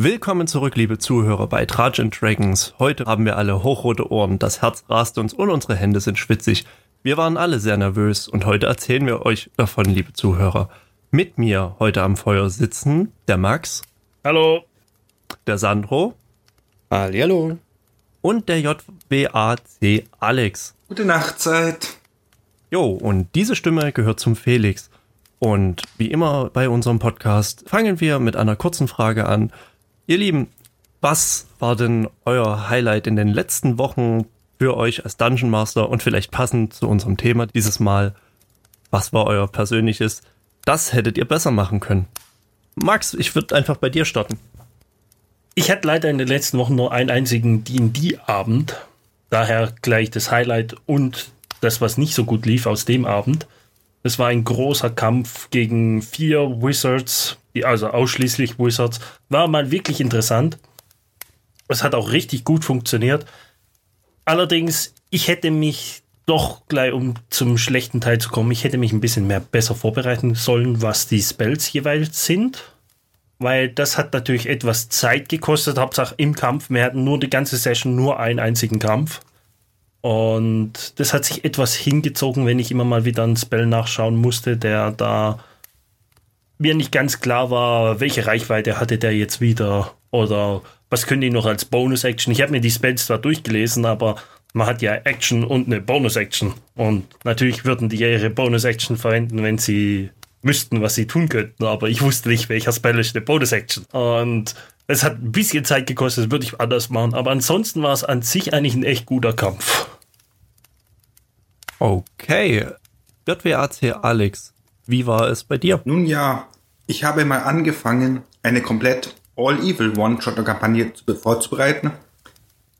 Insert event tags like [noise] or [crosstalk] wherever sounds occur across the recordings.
Willkommen zurück, liebe Zuhörer bei Trajan Dragons. Heute haben wir alle hochrote Ohren, das Herz rast uns und unsere Hände sind schwitzig. Wir waren alle sehr nervös und heute erzählen wir euch davon, liebe Zuhörer. Mit mir heute am Feuer sitzen der Max. Hallo. Der Sandro. Hallo. Und der JWAC Alex. Gute Nachtzeit. Jo, und diese Stimme gehört zum Felix. Und wie immer bei unserem Podcast fangen wir mit einer kurzen Frage an. Ihr Lieben, was war denn euer Highlight in den letzten Wochen für euch als Dungeon Master und vielleicht passend zu unserem Thema dieses Mal? Was war euer persönliches? Das hättet ihr besser machen können. Max, ich würde einfach bei dir starten. Ich hatte leider in den letzten Wochen nur einen einzigen D&D-Abend. Daher gleich das Highlight und das, was nicht so gut lief aus dem Abend. Es war ein großer Kampf gegen vier Wizards also ausschließlich Wizards, war mal wirklich interessant. Es hat auch richtig gut funktioniert. Allerdings, ich hätte mich doch gleich, um zum schlechten Teil zu kommen, ich hätte mich ein bisschen mehr besser vorbereiten sollen, was die Spells jeweils sind. Weil das hat natürlich etwas Zeit gekostet, Hauptsache im Kampf. Wir hatten nur die ganze Session nur einen einzigen Kampf. Und das hat sich etwas hingezogen, wenn ich immer mal wieder einen Spell nachschauen musste, der da mir nicht ganz klar war, welche Reichweite hatte der jetzt wieder oder was können die noch als Bonus-Action. Ich habe mir die Spells zwar durchgelesen, aber man hat ja Action und eine Bonus-Action. Und natürlich würden die ihre Bonus-Action verwenden, wenn sie müssten, was sie tun könnten. Aber ich wusste nicht, welcher Spell ist eine Bonus-Action. Und es hat ein bisschen Zeit gekostet, das würde ich anders machen. Aber ansonsten war es an sich eigentlich ein echt guter Kampf. Okay. JWAC Alex, wie war es bei dir? Nun ja, ich habe mal angefangen, eine komplett All-Evil One-Shot-Kampagne vorzubereiten.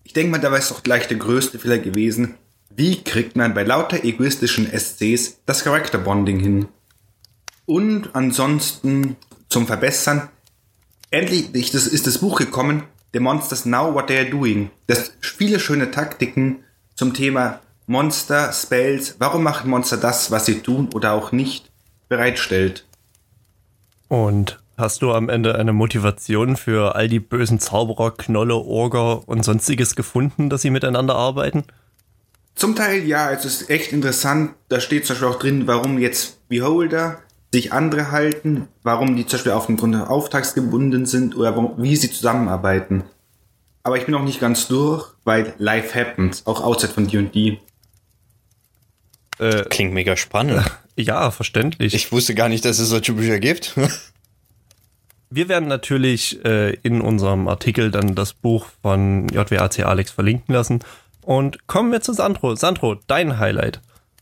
Ich denke mal, da war es doch gleich der größte Fehler gewesen. Wie kriegt man bei lauter egoistischen SCs das Character Bonding hin? Und ansonsten zum Verbessern. Endlich ist das Buch gekommen, The Monsters Now What They Are Doing. Das viele schöne Taktiken zum Thema Monster, Spells, warum machen Monster das, was sie tun oder auch nicht, bereitstellt. Und hast du am Ende eine Motivation für all die bösen Zauberer, Knolle, Orger und sonstiges gefunden, dass sie miteinander arbeiten? Zum Teil ja, es ist echt interessant. Da steht zum Beispiel auch drin, warum jetzt Beholder sich andere halten, warum die zum Beispiel auf den Grund Auftrags gebunden sind oder warum, wie sie zusammenarbeiten. Aber ich bin noch nicht ganz durch, weil Life happens, auch außerhalb von D&D. Äh, Klingt mega spannend. [laughs] Ja, verständlich. Ich wusste gar nicht, dass es solche Bücher gibt. [laughs] Wir werden natürlich äh, in unserem Artikel dann das Buch von JWAC Alex verlinken lassen. Und kommen wir zu Sandro. Sandro, dein Highlight.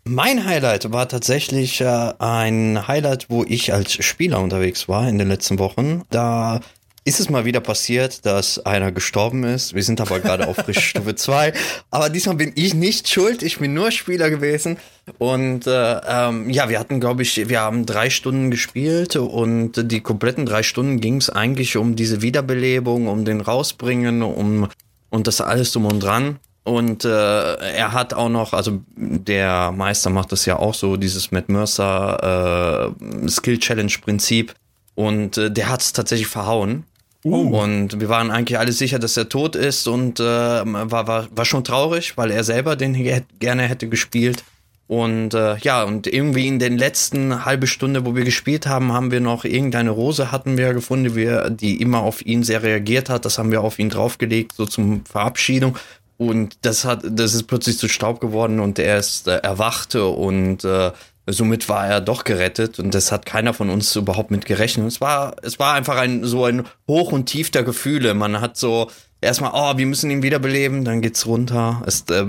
Mein Highlight war tatsächlich äh, ein Highlight, wo ich als Spieler unterwegs war in den letzten Wochen. Da ist es mal wieder passiert, dass einer gestorben ist. Wir sind aber gerade auf [laughs] Stufe 2. Aber diesmal bin ich nicht schuld. Ich bin nur Spieler gewesen. Und äh, ähm, ja, wir hatten, glaube ich, wir haben drei Stunden gespielt und die kompletten drei Stunden ging es eigentlich um diese Wiederbelebung, um den Rausbringen, um und das alles drum und dran. Und äh, er hat auch noch, also der Meister macht das ja auch so, dieses Matt Mercer äh, Skill Challenge Prinzip. Und äh, der hat es tatsächlich verhauen. Uh. Und wir waren eigentlich alle sicher, dass er tot ist und äh, war, war, war schon traurig, weil er selber den gerne hätte gespielt. Und äh, ja, und irgendwie in den letzten halbe Stunde, wo wir gespielt haben, haben wir noch irgendeine Rose hatten wir gefunden, die, wir, die immer auf ihn sehr reagiert hat. Das haben wir auf ihn draufgelegt, so zum Verabschiedung. Und das hat, das ist plötzlich zu Staub geworden und er ist äh, erwachte und äh, somit war er doch gerettet und das hat keiner von uns überhaupt mit gerechnet. Es war, es war einfach ein, so ein Hoch und Tief der Gefühle. Man hat so erstmal, oh, wir müssen ihn wiederbeleben, dann geht's runter. Es, äh,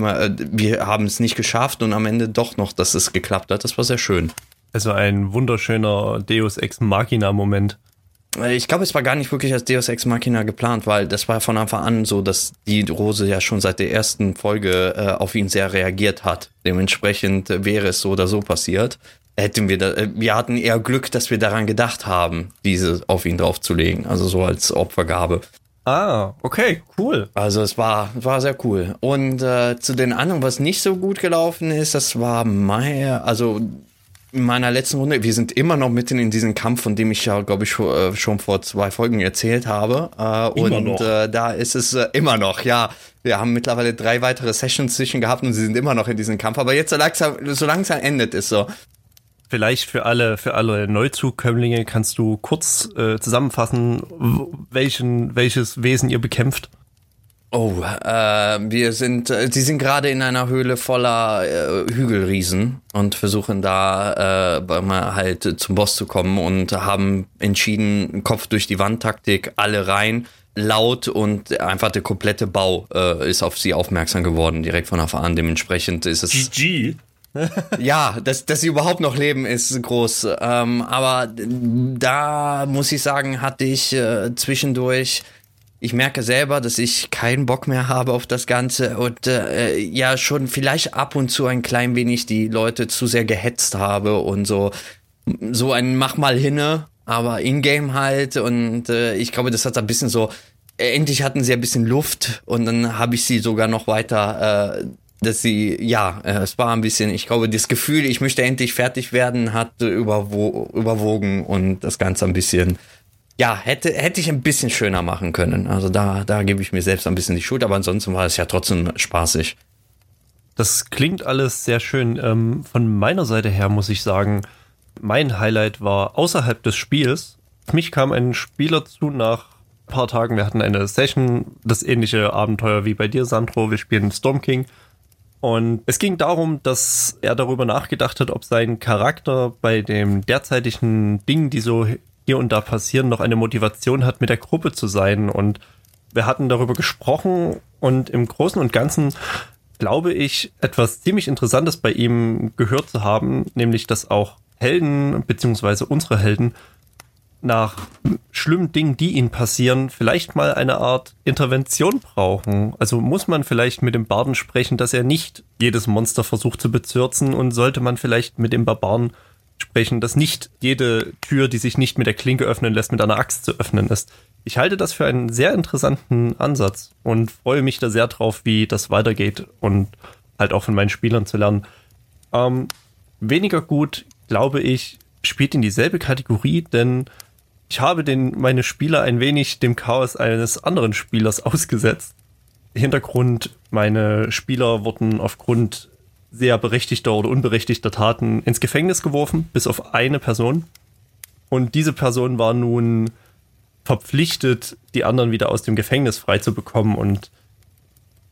wir haben es nicht geschafft und am Ende doch noch, dass es geklappt hat. Das war sehr schön. Also ein wunderschöner Deus Ex Machina Moment. Äh, ich glaube, es war gar nicht wirklich als Deus Ex Machina geplant, weil das war von Anfang an so, dass die Rose ja schon seit der ersten Folge äh, auf ihn sehr reagiert hat. Dementsprechend äh, wäre es so oder so passiert. Hätten wir da, äh, wir hatten eher Glück, dass wir daran gedacht haben, diese auf ihn draufzulegen, also so als Opfergabe. Ah, okay, cool. Also es war, war sehr cool. Und äh, zu den anderen, was nicht so gut gelaufen ist, das war Mai, also in meiner letzten Runde, wir sind immer noch mitten in diesem Kampf, von dem ich ja, glaube ich, äh, schon vor zwei Folgen erzählt habe. Äh, immer und noch. Äh, da ist es äh, immer noch, ja. Wir haben mittlerweile drei weitere Sessions zwischen gehabt und sie sind immer noch in diesem Kampf. Aber jetzt so langsam, so langsam endet es so. Vielleicht für alle, für alle Neuzukömmlinge kannst du kurz zusammenfassen, welchen, welches Wesen ihr bekämpft. Oh, äh, wir sind, äh, sie sind gerade in einer Höhle voller äh, Hügelriesen und versuchen da äh, mal halt zum Boss zu kommen und haben entschieden, Kopf durch die Wand Taktik, alle rein, laut und einfach der komplette Bau äh, ist auf sie aufmerksam geworden, direkt von Anfang an. Dementsprechend ist es. GG. [laughs] ja, dass, dass sie überhaupt noch leben, ist groß. Ähm, aber da muss ich sagen, hatte ich äh, zwischendurch ich merke selber, dass ich keinen Bock mehr habe auf das Ganze und äh, ja schon vielleicht ab und zu ein klein wenig die Leute zu sehr gehetzt habe und so so ein mach mal hinne, aber in-game halt und äh, ich glaube, das hat ein bisschen so endlich hatten sie ein bisschen Luft und dann habe ich sie sogar noch weiter äh, dass sie, ja, äh, es war ein bisschen, ich glaube, das Gefühl, ich möchte endlich fertig werden, hat überwo überwogen und das Ganze ein bisschen ja, hätte, hätte ich ein bisschen schöner machen können. Also da, da gebe ich mir selbst ein bisschen die Schuld, aber ansonsten war es ja trotzdem spaßig. Das klingt alles sehr schön. Ähm, von meiner Seite her muss ich sagen, mein Highlight war außerhalb des Spiels. Für mich kam ein Spieler zu nach ein paar Tagen. Wir hatten eine Session, das ähnliche Abenteuer wie bei dir, Sandro. Wir spielen Storm King. Und es ging darum, dass er darüber nachgedacht hat, ob sein Charakter bei dem derzeitigen Ding, die so hier und da passieren, noch eine Motivation hat, mit der Gruppe zu sein. Und wir hatten darüber gesprochen und im Großen und Ganzen glaube ich, etwas ziemlich Interessantes bei ihm gehört zu haben, nämlich dass auch Helden, beziehungsweise unsere Helden, nach schlimmen Dingen, die ihnen passieren, vielleicht mal eine Art Intervention brauchen. Also muss man vielleicht mit dem Barden sprechen, dass er nicht jedes Monster versucht zu bezürzen und sollte man vielleicht mit dem Barbaren sprechen, dass nicht jede Tür, die sich nicht mit der Klinke öffnen lässt, mit einer Axt zu öffnen ist. Ich halte das für einen sehr interessanten Ansatz und freue mich da sehr drauf, wie das weitergeht und halt auch von meinen Spielern zu lernen. Ähm, weniger gut, glaube ich, spielt in dieselbe Kategorie, denn ich habe den, meine Spieler ein wenig dem Chaos eines anderen Spielers [laughs] ausgesetzt. Hintergrund, meine Spieler wurden aufgrund sehr berechtigter oder unberechtigter Taten ins Gefängnis geworfen, bis auf eine Person. Und diese Person war nun verpflichtet, die anderen wieder aus dem Gefängnis freizubekommen. Und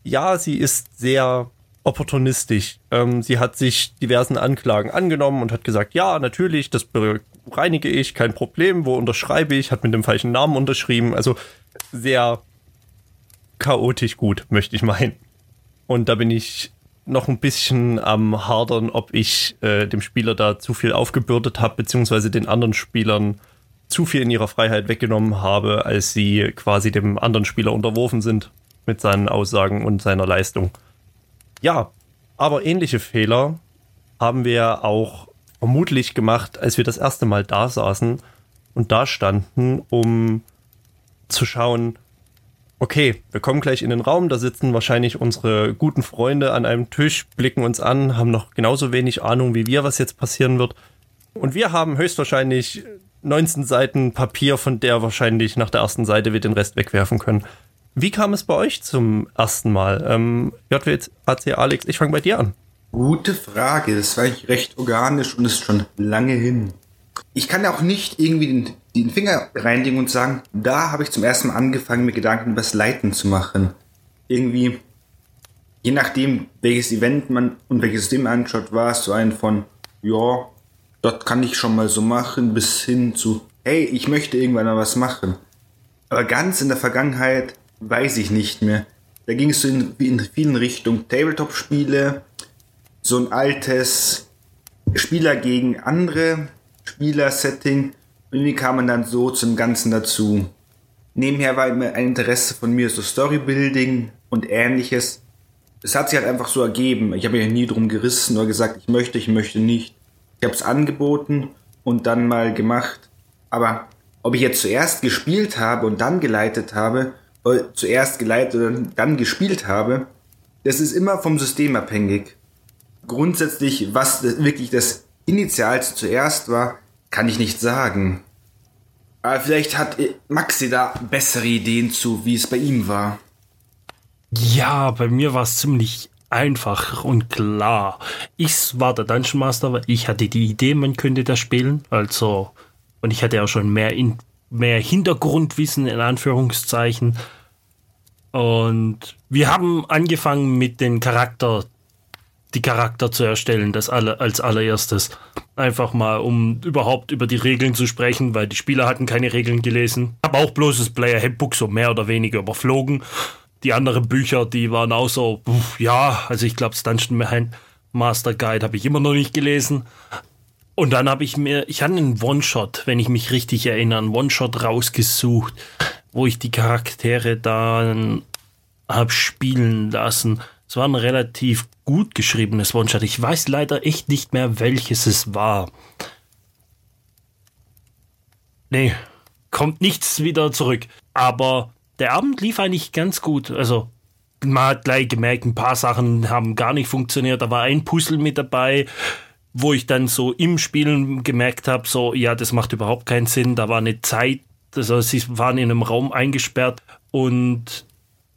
ja, sie ist sehr opportunistisch. Ähm, sie hat sich diversen Anklagen angenommen und hat gesagt, ja, natürlich, das bereinige ich, kein Problem, wo unterschreibe ich, hat mit dem falschen Namen unterschrieben. Also sehr chaotisch gut, möchte ich meinen. Und da bin ich noch ein bisschen am Hadern, ob ich äh, dem Spieler da zu viel aufgebürdet habe, beziehungsweise den anderen Spielern zu viel in ihrer Freiheit weggenommen habe, als sie quasi dem anderen Spieler unterworfen sind mit seinen Aussagen und seiner Leistung. Ja, aber ähnliche Fehler haben wir auch vermutlich gemacht, als wir das erste Mal da saßen und da standen, um zu schauen, okay, wir kommen gleich in den Raum, da sitzen wahrscheinlich unsere guten Freunde an einem Tisch, blicken uns an, haben noch genauso wenig Ahnung wie wir, was jetzt passieren wird. Und wir haben höchstwahrscheinlich 19 Seiten Papier, von der wahrscheinlich nach der ersten Seite wir den Rest wegwerfen können. Wie kam es bei euch zum ersten Mal? Ähm, JWAC Alex, ich fange bei dir an. Gute Frage. Das war eigentlich recht organisch und ist schon lange hin. Ich kann auch nicht irgendwie den den Finger reinlegen und sagen, da habe ich zum ersten Mal angefangen, mir Gedanken über das Leiten zu machen. Irgendwie, je nachdem, welches Event man und welches System anschaut, war es so ein von, ja, dort kann ich schon mal so machen, bis hin zu, hey, ich möchte irgendwann mal was machen. Aber ganz in der Vergangenheit weiß ich nicht mehr. Da ging es so in, in vielen Richtungen. Tabletop-Spiele, so ein altes Spieler gegen andere Spieler-Setting irgendwie kam man dann so zum Ganzen dazu. Nebenher war immer ein Interesse von mir so Storybuilding und ähnliches. Es hat sich halt einfach so ergeben. Ich habe ja nie drum gerissen oder gesagt, ich möchte, ich möchte nicht. Ich habe es angeboten und dann mal gemacht. Aber ob ich jetzt zuerst gespielt habe und dann geleitet habe, oder zuerst geleitet und dann gespielt habe, das ist immer vom System abhängig. Grundsätzlich, was wirklich das initial zuerst war, kann ich nicht sagen. Aber vielleicht hat Maxi da bessere Ideen zu, wie es bei ihm war. Ja, bei mir war es ziemlich einfach und klar. Ich war der Dungeon Master, weil ich hatte die Idee, man könnte das spielen. Also, und ich hatte ja schon mehr, in, mehr Hintergrundwissen in Anführungszeichen. Und wir haben angefangen mit den Charakter, die Charakter zu erstellen, das alle, als allererstes. Einfach mal, um überhaupt über die Regeln zu sprechen, weil die Spieler hatten keine Regeln gelesen. Habe auch bloß das Player Handbook so mehr oder weniger überflogen die anderen Bücher, die waren auch so, ja, also ich glaube, das Dungeon Master Guide habe ich immer noch nicht gelesen. Und dann habe ich mir, ich hatte einen One-Shot, wenn ich mich richtig erinnere, einen One-Shot rausgesucht, wo ich die Charaktere dann habe spielen lassen. Es war ein relativ gut geschriebenes One-Shot. Ich weiß leider echt nicht mehr, welches es war. Nee, kommt nichts wieder zurück. Aber der Abend lief eigentlich ganz gut. Also man hat gleich gemerkt, ein paar Sachen haben gar nicht funktioniert. Da war ein Puzzle mit dabei, wo ich dann so im Spielen gemerkt habe, so ja, das macht überhaupt keinen Sinn. Da war eine Zeit, also sie waren in einem Raum eingesperrt und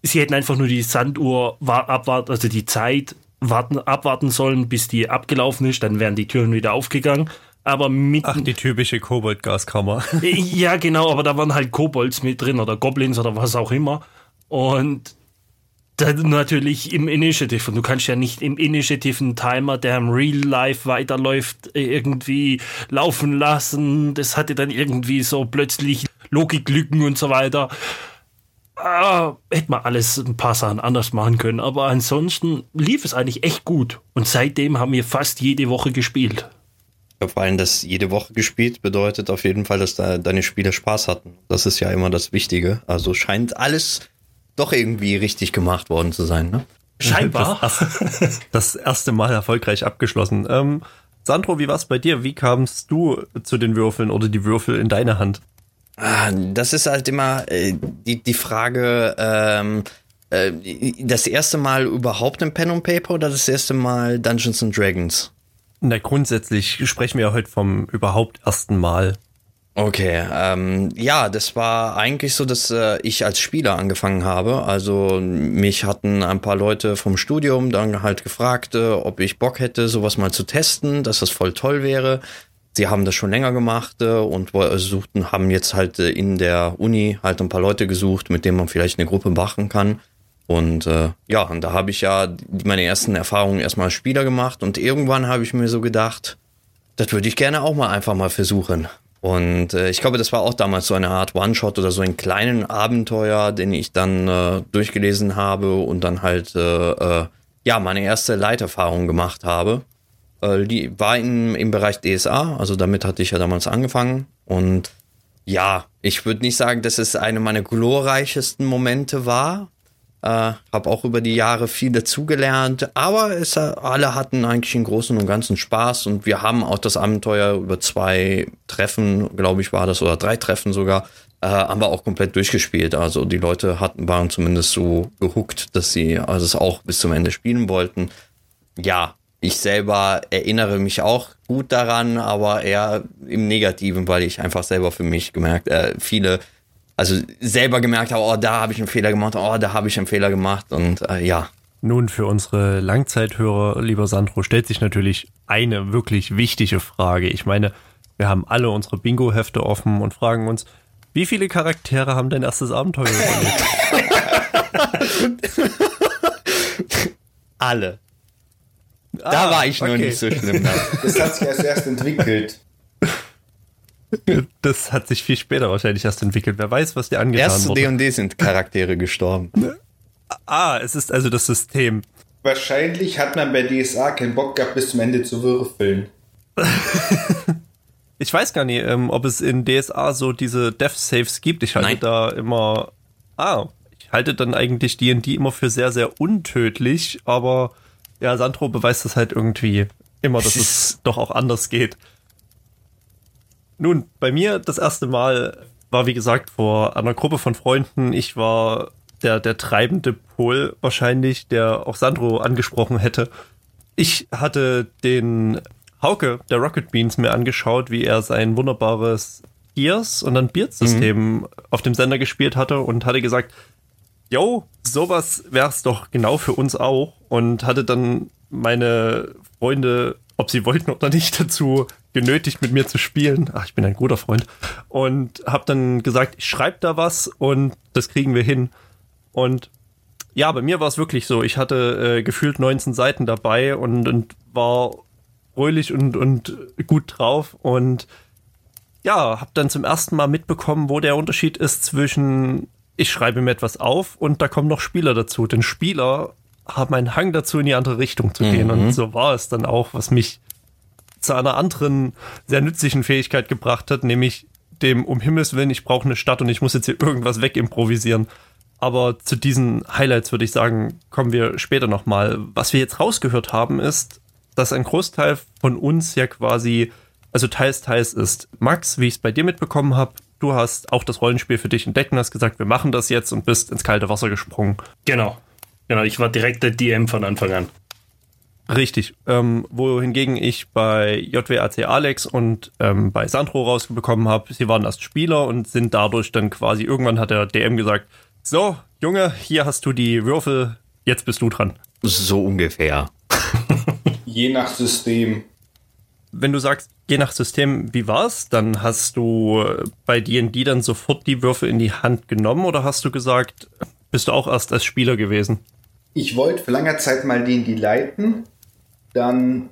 sie hätten einfach nur die Sanduhr abwarten, also die Zeit warten, abwarten sollen, bis die abgelaufen ist. Dann wären die Türen wieder aufgegangen aber mit. Ach, die typische Kobold-Gaskammer. [laughs] ja, genau, aber da waren halt Kobolds mit drin oder Goblins oder was auch immer. Und dann natürlich im Initiative. Und du kannst ja nicht im Initiative einen Timer, der im Real Life weiterläuft, irgendwie laufen lassen. Das hatte dann irgendwie so plötzlich Logiklücken und so weiter. Ah, hätte man alles ein paar Sachen anders machen können. Aber ansonsten lief es eigentlich echt gut. Und seitdem haben wir fast jede Woche gespielt vor allem, dass jede Woche gespielt bedeutet auf jeden Fall, dass da deine Spieler Spaß hatten. Das ist ja immer das Wichtige. Also scheint alles doch irgendwie richtig gemacht worden zu sein, ne? [laughs] Scheinbar. Das, das erste Mal erfolgreich abgeschlossen. Ähm, Sandro, wie war es bei dir? Wie kamst du zu den Würfeln oder die Würfel in deine Hand? Ah, das ist halt immer äh, die, die Frage, ähm, äh, das erste Mal überhaupt ein Pen und Paper oder das erste Mal Dungeons and Dragons? Na, grundsätzlich sprechen wir heute vom überhaupt ersten Mal. Okay, ähm, ja, das war eigentlich so, dass äh, ich als Spieler angefangen habe. Also mich hatten ein paar Leute vom Studium dann halt gefragt, äh, ob ich Bock hätte, sowas mal zu testen, dass das voll toll wäre. Sie haben das schon länger gemacht äh, und suchten, haben jetzt halt äh, in der Uni halt ein paar Leute gesucht, mit denen man vielleicht eine Gruppe machen kann. Und äh, ja, und da habe ich ja meine ersten Erfahrungen erstmal als Spieler gemacht und irgendwann habe ich mir so gedacht, das würde ich gerne auch mal einfach mal versuchen. Und äh, ich glaube, das war auch damals so eine Art One-Shot oder so einen kleinen Abenteuer, den ich dann äh, durchgelesen habe und dann halt äh, äh, ja meine erste Leiterfahrung gemacht habe. Äh, die war in, im Bereich DSA, also damit hatte ich ja damals angefangen. Und ja, ich würde nicht sagen, dass es eine meiner glorreichsten Momente war, äh, habe auch über die Jahre viel dazugelernt, aber es, alle hatten eigentlich im Großen und Ganzen Spaß und wir haben auch das Abenteuer über zwei Treffen, glaube ich, war das, oder drei Treffen sogar, äh, haben wir auch komplett durchgespielt. Also die Leute hatten, waren zumindest so gehuckt, dass sie also es auch bis zum Ende spielen wollten. Ja, ich selber erinnere mich auch gut daran, aber eher im Negativen, weil ich einfach selber für mich gemerkt, äh, viele also selber gemerkt habe, oh, da habe ich einen Fehler gemacht, oh, da habe ich einen Fehler gemacht und äh, ja. Nun, für unsere Langzeithörer, lieber Sandro, stellt sich natürlich eine wirklich wichtige Frage. Ich meine, wir haben alle unsere Bingo-Hefte offen und fragen uns, wie viele Charaktere haben dein erstes Abenteuer überlebt? [laughs] alle. Da ah, war ich okay. noch nicht so schlimm. [laughs] Das hat sich erst erst entwickelt. [laughs] Das hat sich viel später wahrscheinlich erst entwickelt. Wer weiß, was dir angetan Erst wurde. Erst D&D sind Charaktere gestorben. [laughs] Ah, es ist also das System. Wahrscheinlich hat man bei DSA keinen Bock gehabt, bis zum Ende zu würfeln. ich weiß gar nicht, ähm, ob es in DSA so diese Death Saves gibt. Ich halte Nein. da immer. Ah, ich halte dann eigentlich D&D immer für sehr, sehr untödlich, aber ja, Sandro beweist das halt irgendwie immer, dass es [laughs] doch auch anders geht. Nun, bei mir das erste Mal war, wie gesagt, vor einer Gruppe von Freunden. Ich war der, der treibende Pol wahrscheinlich, der auch Sandro angesprochen hätte. Ich hatte den Hauke, der Rocket Beans, mir angeschaut, wie er sein wunderbares Gears und dann Beard-System mhm. auf dem Sender gespielt hatte und hatte gesagt, yo, sowas wär's doch genau für uns auch und hatte dann meine Freunde, ob sie wollten oder nicht, [laughs] dazu genötigt, mit mir zu spielen. Ach, ich bin ein guter Freund. Und habe dann gesagt, ich schreibe da was und das kriegen wir hin. Und ja, bei mir war es wirklich so. Ich hatte äh, gefühlt 19 Seiten dabei und, und war fröhlich und, und gut drauf und ja, habe dann zum ersten Mal mitbekommen, wo der Unterschied ist zwischen ich schreibe mir etwas auf und da kommen noch Spieler dazu. Denn Spieler haben einen Hang dazu, in die andere Richtung zu gehen. Mhm. Und so war es dann auch, was mich zu einer anderen, sehr nützlichen Fähigkeit gebracht hat, nämlich dem um Himmels Willen, ich brauche eine Stadt und ich muss jetzt hier irgendwas wegimprovisieren. Aber zu diesen Highlights würde ich sagen, kommen wir später nochmal. Was wir jetzt rausgehört haben, ist, dass ein Großteil von uns ja quasi, also teils, teils ist. Max, wie ich es bei dir mitbekommen habe, du hast auch das Rollenspiel für dich entdeckt und hast gesagt, wir machen das jetzt und bist ins kalte Wasser gesprungen. Genau. Genau, ich war direkt der DM von Anfang an. Richtig. Ähm, wohingegen ich bei JWAC Alex und ähm, bei Sandro rausbekommen habe, sie waren erst Spieler und sind dadurch dann quasi, irgendwann hat der DM gesagt, so, Junge, hier hast du die Würfel, jetzt bist du dran. So ungefähr. [laughs] Je nach System wenn du sagst, je nach System, wie war's, dann hast du bei D&D dann sofort die Würfel in die Hand genommen oder hast du gesagt, bist du auch erst als Spieler gewesen? Ich wollte für lange Zeit mal D&D leiten, dann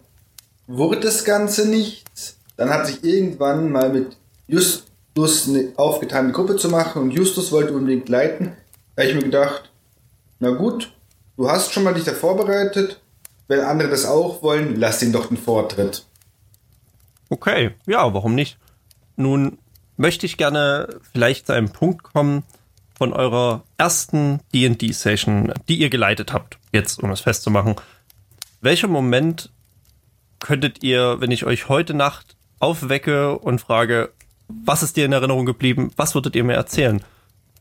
wurde das Ganze nichts. Dann hat sich irgendwann mal mit Justus eine aufgetane Gruppe zu machen und Justus wollte unbedingt leiten. Da habe ich mir gedacht, na gut, du hast schon mal dich da vorbereitet. Wenn andere das auch wollen, lass ihn doch den Vortritt. Okay, ja, warum nicht? Nun möchte ich gerne vielleicht zu einem Punkt kommen von eurer ersten D&D-Session, die ihr geleitet habt, jetzt um es festzumachen. Welcher Moment könntet ihr, wenn ich euch heute Nacht aufwecke und frage, was ist dir in Erinnerung geblieben, was würdet ihr mir erzählen?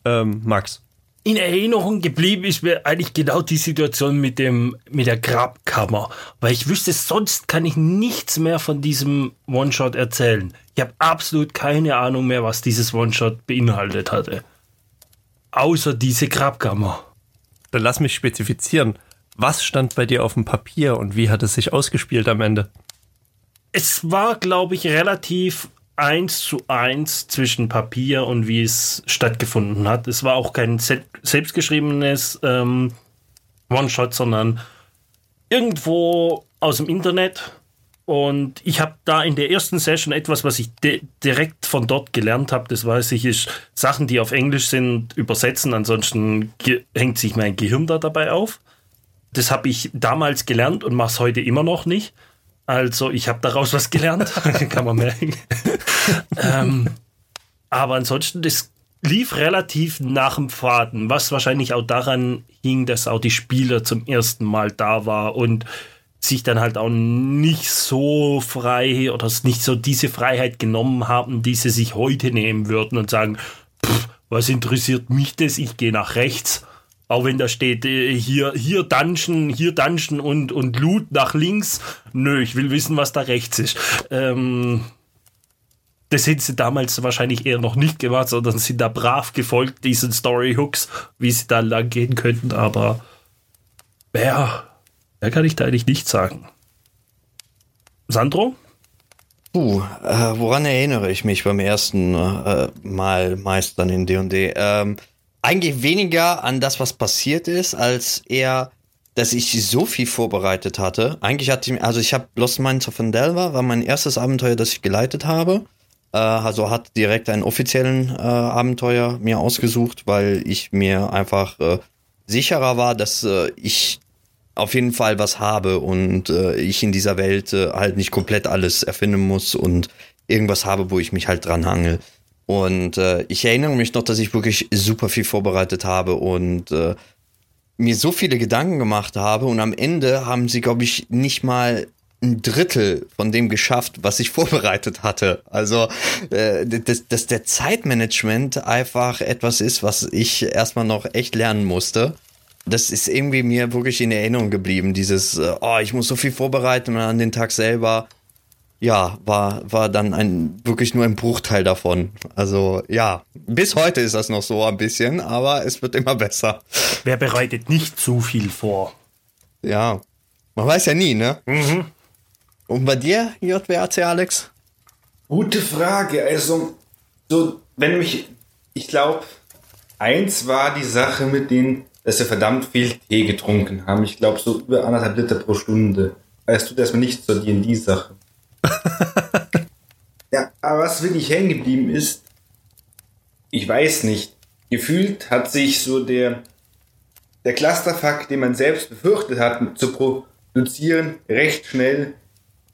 Ähm, Max in Erinnerung geblieben ist mir eigentlich genau die Situation mit dem, mit der Grabkammer. Weil ich wüsste, sonst kann ich nichts mehr von diesem One-Shot erzählen. Ich habe absolut keine Ahnung mehr, was dieses One-Shot beinhaltet hatte. Außer diese Grabkammer. Dann lass mich spezifizieren. Was stand bei dir auf dem Papier und wie hat es sich ausgespielt am Ende? Es war, glaube ich, relativ eins zu eins zwischen Papier und wie es stattgefunden hat. Es war auch kein selbstgeschriebenes ähm, One-Shot, sondern irgendwo aus dem Internet. Und ich habe da in der ersten Session etwas, was ich direkt von dort gelernt habe. Das weiß ich, ist Sachen, die auf Englisch sind, übersetzen. Ansonsten hängt sich mein Gehirn da dabei auf. Das habe ich damals gelernt und mache es heute immer noch nicht. Also ich habe daraus was gelernt, [laughs] kann man merken. ähm, aber ansonsten, das lief relativ nach dem Faden, was wahrscheinlich auch daran hing, dass auch die Spieler zum ersten Mal da war und sich dann halt auch nicht so frei oder nicht so diese Freiheit genommen haben, die sie sich heute nehmen würden und sagen, was interessiert mich das, ich gehe nach rechts auch wenn da steht, äh, hier, hier Dungeon, hier Dungeon und, und Loot nach links. Nö, ich will wissen, was da rechts ist. Ähm, das hätten sie damals wahrscheinlich eher noch nicht gemacht, sondern sind da brav gefolgt, diesen Story-Hooks, wie sie da lang gehen könnten, aber ja, da kann ich da eigentlich nichts sagen. Sandro? Puh, äh, woran erinnere ich mich beim ersten äh, Mal meistern in D&D? Ähm, eigentlich weniger an das, was passiert ist, als eher, dass ich so viel vorbereitet hatte. Eigentlich hatte ich, also ich habe Lost Minds of Endelva, war mein erstes Abenteuer, das ich geleitet habe. Äh, also hat direkt einen offiziellen äh, Abenteuer mir ausgesucht, weil ich mir einfach äh, sicherer war, dass äh, ich auf jeden Fall was habe und äh, ich in dieser Welt halt nicht komplett alles erfinden muss und irgendwas habe, wo ich mich halt dran hangel. Und äh, ich erinnere mich noch, dass ich wirklich super viel vorbereitet habe und äh, mir so viele Gedanken gemacht habe. Und am Ende haben sie, glaube ich, nicht mal ein Drittel von dem geschafft, was ich [laughs] vorbereitet hatte. Also, äh, dass, dass der Zeitmanagement einfach etwas ist, was ich erstmal noch echt lernen musste. Das ist irgendwie mir wirklich in Erinnerung geblieben. Dieses, äh, oh, ich muss so viel vorbereiten und an den Tag selber ja, war, war dann ein, wirklich nur ein Bruchteil davon. Also ja, bis heute ist das noch so ein bisschen, aber es wird immer besser. Wer bereitet nicht zu viel vor? Ja, man weiß ja nie, ne? Mhm. Und bei dir, JWAC Alex? Gute Frage. Also, so, wenn mich, ich glaube, eins war die Sache mit denen, dass wir verdammt viel Tee getrunken haben. Ich glaube, so über anderthalb Liter pro Stunde. Weißt du, dass man nicht zur D&D-Sache. [laughs] ja, aber was wirklich hängen geblieben ist, ich weiß nicht. Gefühlt hat sich so der, der Clusterfuck, den man selbst befürchtet hat, zu produzieren, recht schnell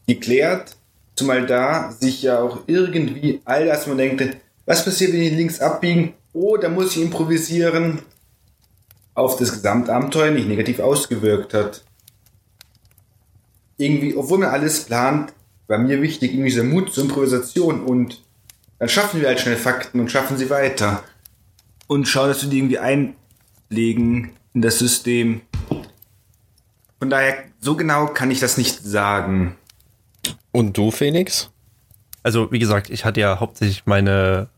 geklärt. Zumal da sich ja auch irgendwie all das, man denkt, was passiert, wenn die links abbiegen? Oh, da muss ich improvisieren, auf das Gesamtabenteuer nicht negativ ausgewirkt hat. Irgendwie, obwohl man alles plant, war mir wichtig, irgendwie dieser Mut zur Improvisation und dann schaffen wir halt schnell Fakten und schaffen sie weiter. Und schauen, dass wir die irgendwie einlegen in das System. Von daher, so genau kann ich das nicht sagen. Und du, Felix? Also, wie gesagt, ich hatte ja hauptsächlich meine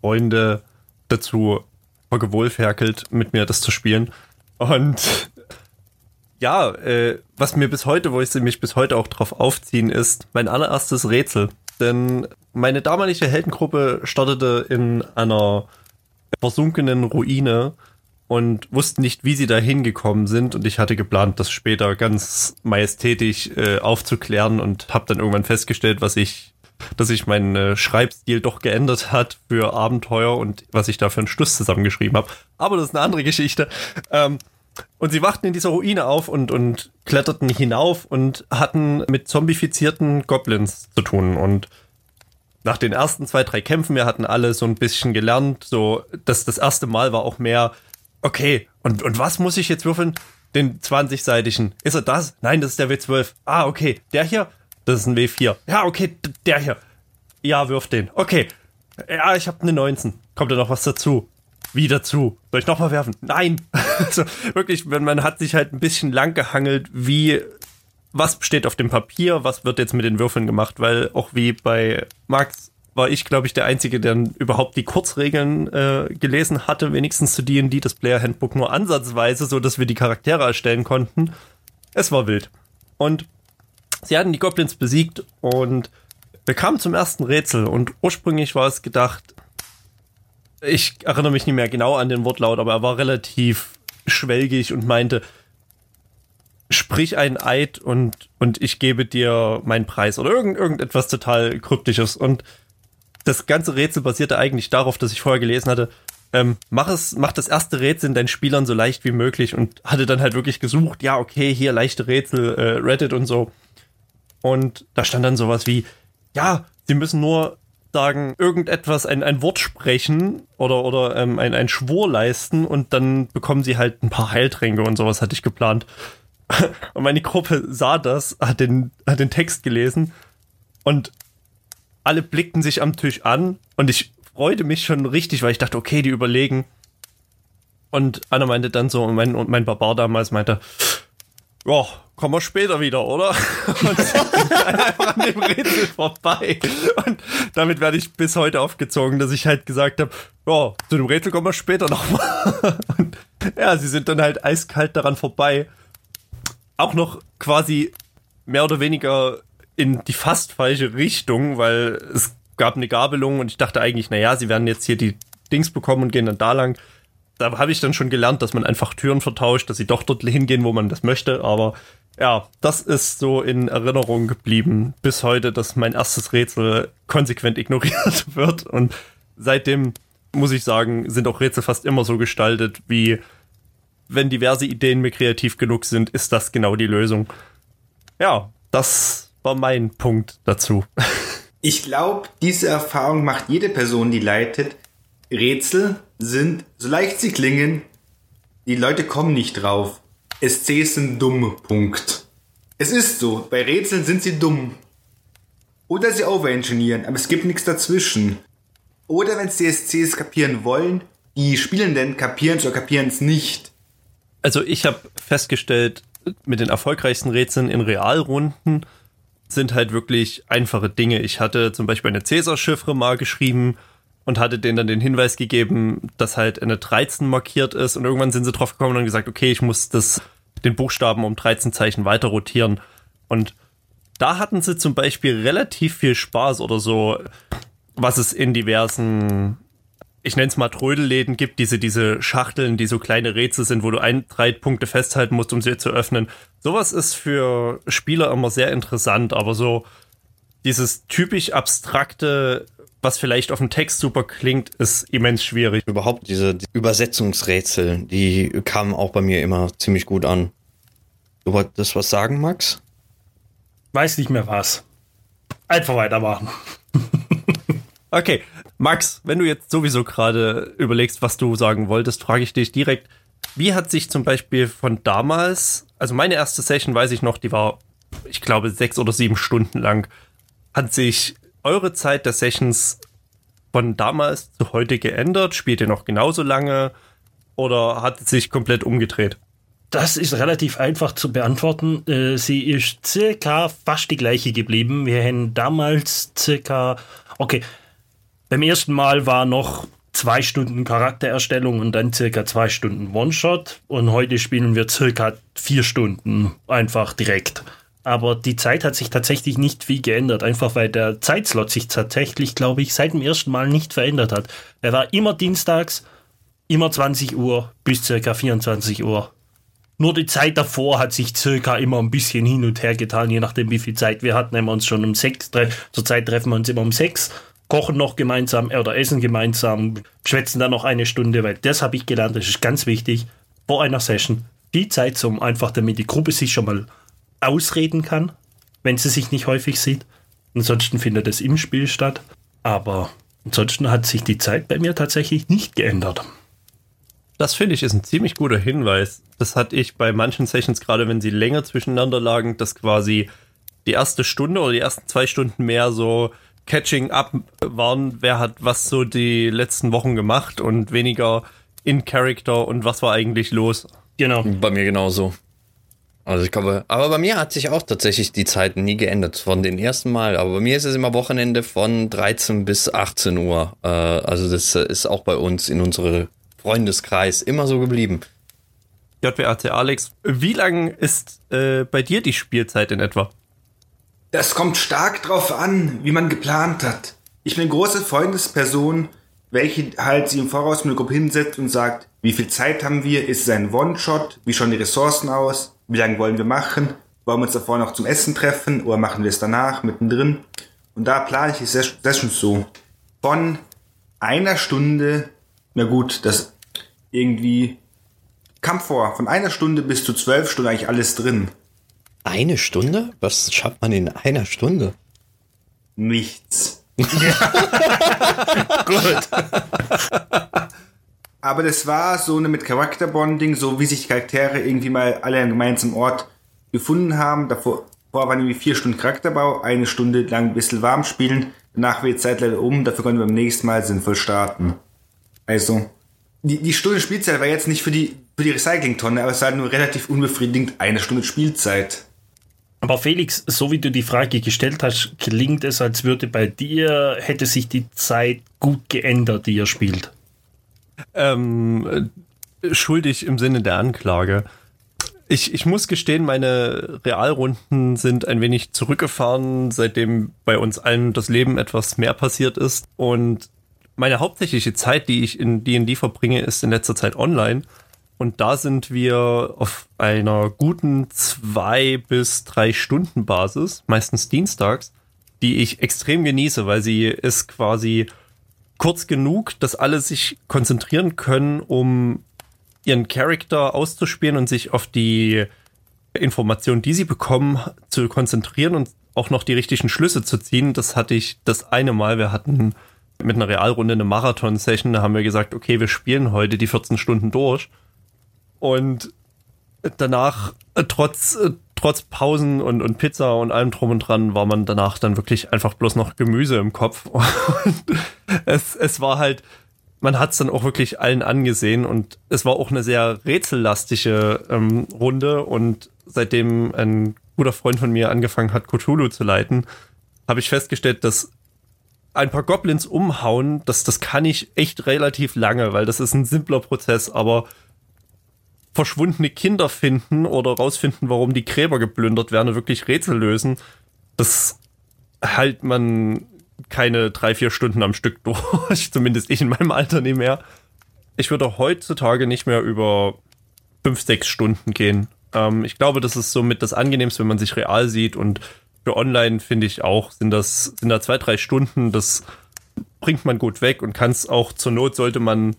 Freunde dazu gewohlferkelt, mit mir das zu spielen. Und ja, äh, was mir bis heute, wo ich sie mich bis heute auch drauf aufziehen, ist mein allererstes Rätsel. Denn meine damalige Heldengruppe startete in einer versunkenen Ruine und wussten nicht, wie sie da hingekommen sind. Und ich hatte geplant, das später ganz majestätisch äh, aufzuklären und habe dann irgendwann festgestellt, was ich, dass sich mein äh, Schreibstil doch geändert hat für Abenteuer und was ich da für einen Schluss zusammengeschrieben habe. Aber das ist eine andere Geschichte. Ähm, und sie wachten in dieser Ruine auf und, und kletterten hinauf und hatten mit zombifizierten Goblins zu tun. Und nach den ersten zwei, drei Kämpfen, wir hatten alle so ein bisschen gelernt, so, dass das erste Mal war auch mehr, okay, und, und was muss ich jetzt würfeln? Den 20-seitigen. Ist er das? Nein, das ist der W12. Ah, okay. Der hier? Das ist ein W4. Ja, okay, der hier. Ja, wirf den. Okay. Ja, ich habe eine 19. Kommt da noch was dazu? Wie dazu? Soll ich nochmal werfen? Nein! [laughs] also wirklich, man hat sich halt ein bisschen lang gehangelt, wie, was steht auf dem Papier, was wird jetzt mit den Würfeln gemacht, weil auch wie bei Max war ich, glaube ich, der Einzige, der überhaupt die Kurzregeln äh, gelesen hatte, wenigstens zu D&D, das Player Handbook nur ansatzweise, so dass wir die Charaktere erstellen konnten. Es war wild. Und sie hatten die Goblins besiegt und wir kamen zum ersten Rätsel und ursprünglich war es gedacht, ich erinnere mich nicht mehr genau an den Wortlaut, aber er war relativ schwelgig und meinte, sprich einen Eid und, und ich gebe dir meinen Preis oder irgend, irgendetwas total kryptisches. Und das ganze Rätsel basierte eigentlich darauf, dass ich vorher gelesen hatte, ähm, mach es, mach das erste Rätsel deinen Spielern so leicht wie möglich und hatte dann halt wirklich gesucht, ja, okay, hier leichte Rätsel, äh, Reddit und so. Und da stand dann sowas wie, ja, sie müssen nur sagen, irgendetwas, ein, ein Wort sprechen oder, oder ähm, ein, ein Schwur leisten und dann bekommen sie halt ein paar Heiltränke und sowas hatte ich geplant. [laughs] Und meine Gruppe sah das, hat den, hat den Text gelesen und alle blickten sich am Tisch an und ich freute mich schon richtig, weil ich dachte, okay, die überlegen. Und einer meinte dann so, und mein, und mein Barbar damals meinte, ja, kommen wir später wieder, oder? [laughs] Und einfach an dem Rätsel vorbei. Und damit werde ich bis heute aufgezogen, dass ich halt gesagt habe, ja, zu dem Rätsel kommen wir später nochmal. [laughs] Und ja, sie sind dann halt eiskalt daran vorbei. Auch noch quasi mehr oder weniger in die fast falsche Richtung, weil es gab eine Gabelung und ich dachte eigentlich, naja, sie werden jetzt hier die Dings bekommen und gehen dann da lang da habe ich dann schon gelernt, dass man einfach Türen vertauscht, dass sie doch dort hingehen, wo man das möchte. Aber ja, das ist so in Erinnerung geblieben bis heute, dass mein erstes Rätsel konsequent ignoriert [laughs] wird. Und seitdem muss ich sagen, sind auch Rätsel fast immer so gestaltet, wie wenn diverse Ideen mir kreativ genug sind, ist das genau die Lösung. Ja, das war mein Punkt dazu. [laughs] Ich glaube, diese Erfahrung macht jede Person, die leitet. Rätsel sind, so leicht sie klingen, die Leute kommen nicht drauf. SCs sind dumm, Punkt. Es ist so, bei Rätseln sind sie dumm. Oder sie overengineeren, aber es gibt nichts dazwischen. Oder wenn CSCs kapieren wollen, die Spielenden kapieren es oder kapieren es nicht. Also ich habe festgestellt, mit den erfolgreichsten Rätseln in Realrunden sind halt wirklich einfache Dinge. Ich hatte zum Beispiel eine Cäsar-Chiffre mal geschrieben und hatte denen dann den Hinweis gegeben, dass halt eine 13 markiert ist und irgendwann sind sie drauf gekommen und gesagt, okay, ich muss das, den Buchstaben um 13 Zeichen weiter rotieren und da hatten sie zum Beispiel relativ viel Spaß oder so, was es in diversen, ich nenne es mal Trödelläden gibt, diese, diese Schachteln, die so kleine Rätsel sind, wo du ein, drei Punkte festhalten musst, um sie zu öffnen. Sowas ist für Spieler immer sehr interessant, aber so dieses typisch abstrakte was vielleicht auf dem Text super klingt, ist immens schwierig. Überhaupt diese Übersetzungsrätsel, die kamen auch bei mir immer ziemlich gut an. Du wolltest was sagen, Max? Weiß nicht mehr was. Einfach weitermachen. [laughs] okay, Max, wenn du jetzt sowieso gerade überlegst, was du sagen wolltest, frage ich dich direkt, wie hat sich zum Beispiel von damals, also meine erste Session weiß ich noch, die war, ich glaube, sechs oder sieben Stunden lang, hat sich eure Zeit der Sessions von damals zu heute geändert? Spielt ihr noch genauso lange oder hat es sich komplett umgedreht? Das ist relativ einfach zu beantworten. Äh, sie ist circa fast die gleiche geblieben. Wir haben damals circa, okay, beim ersten Mal war noch zwei Stunden Charaktererstellung und dann circa zwei Stunden One-Shot und heute spielen wir circa vier Stunden einfach direkt aber die Zeit hat sich tatsächlich nicht viel geändert, einfach weil der Zeitslot sich tatsächlich, glaube ich, seit dem ersten Mal nicht verändert hat. Er war immer dienstags, immer 20 Uhr bis circa 24 Uhr. Nur die Zeit davor hat sich circa immer ein bisschen hin und her getan, je nachdem wie viel Zeit wir hatten. Wenn wir uns schon um sechs, zurzeit treffen wir uns immer um sechs, kochen noch gemeinsam oder essen gemeinsam, schwätzen dann noch eine Stunde, weil das habe ich gelernt, das ist ganz wichtig, vor einer Session viel Zeit zum einfach, damit die Gruppe sich schon mal ausreden kann, wenn sie sich nicht häufig sieht. Ansonsten findet es im Spiel statt. Aber ansonsten hat sich die Zeit bei mir tatsächlich nicht geändert. Das finde ich ist ein ziemlich guter Hinweis. Das hatte ich bei manchen Sessions, gerade wenn sie länger zwischeneinander lagen, dass quasi die erste Stunde oder die ersten zwei Stunden mehr so Catching up waren, wer hat was so die letzten Wochen gemacht und weniger in Character und was war eigentlich los. Genau. Bei mir genauso. Also ich glaube, aber bei mir hat sich auch tatsächlich die Zeit nie geändert von den ersten Mal. Aber bei mir ist es immer Wochenende von 13 bis 18 Uhr. Äh, also das ist auch bei uns in unserem Freundeskreis immer so geblieben. JWAC Alex, wie lang ist äh, bei dir die Spielzeit in etwa? Das kommt stark drauf an, wie man geplant hat. Ich bin eine große Freundesperson, welche halt sie im Voraus mit der Gruppe hinsetzt und sagt, wie viel Zeit haben wir, ist es ein One-Shot, wie schauen die Ressourcen aus, wie lange wollen wir machen? Wollen wir uns davor noch zum Essen treffen oder machen wir es danach, mittendrin? Und da plane ich die Sessions so. Von einer Stunde, na gut, das irgendwie kam vor, von einer Stunde bis zu zwölf Stunden eigentlich alles drin. Eine Stunde? Was schafft man in einer Stunde? Nichts. [laughs] Gut. [laughs] Aber das war so eine mit Charakterbonding, so wie sich Charaktere irgendwie mal alle an gemeinsamen Ort gefunden haben. Davor, waren irgendwie vier Stunden Charakterbau, eine Stunde lang ein bisschen warm spielen. Danach wird Zeit leider um, dafür können wir beim nächsten Mal sinnvoll starten. Also, die, die Stunde Spielzeit war jetzt nicht für die, für die Recyclingtonne, aber es war nur relativ unbefriedigend eine Stunde Spielzeit. Aber Felix, so wie du die Frage gestellt hast, klingt es, als würde bei dir, hätte sich die Zeit gut geändert, die ihr spielt. Ähm, schuldig im Sinne der Anklage. Ich, ich muss gestehen, meine Realrunden sind ein wenig zurückgefahren, seitdem bei uns allen das Leben etwas mehr passiert ist. Und meine hauptsächliche Zeit, die ich in D&D verbringe, ist in letzter Zeit online. Und da sind wir auf einer guten zwei bis drei Stunden Basis, meistens dienstags, die ich extrem genieße, weil sie ist quasi kurz genug, dass alle sich konzentrieren können, um ihren Charakter auszuspielen und sich auf die Informationen, die sie bekommen, zu konzentrieren und auch noch die richtigen Schlüsse zu ziehen. Das hatte ich das eine Mal. Wir hatten mit einer Realrunde eine Marathon-Session. Da haben wir gesagt, okay, wir spielen heute die 14 Stunden durch. Und danach, äh, trotz, äh, trotz Pausen und, und Pizza und allem drum und dran, war man danach dann wirklich einfach bloß noch Gemüse im Kopf. [laughs] Und es, es war halt, man hat es dann auch wirklich allen angesehen und es war auch eine sehr rätsellastige ähm, Runde und seitdem ein guter Freund von mir angefangen hat, Cthulhu zu leiten, habe ich festgestellt, dass ein paar Goblins umhauen, das, das kann ich echt relativ lange, weil das ist ein simpler Prozess, aber verschwundene Kinder finden oder rausfinden, warum die Gräber geplündert werden und wirklich Rätsel lösen, das halt man keine drei, vier Stunden am Stück [laughs] durch. Zumindest ich in meinem Alter nicht mehr. Ich würde heutzutage nicht mehr über fünf, sechs Stunden gehen. Ähm, ich glaube, das ist somit das Angenehmste, wenn man sich real sieht und für online finde ich auch, sind das, sind da zwei, drei Stunden, das bringt man gut weg und kann es auch zur Not sollte man,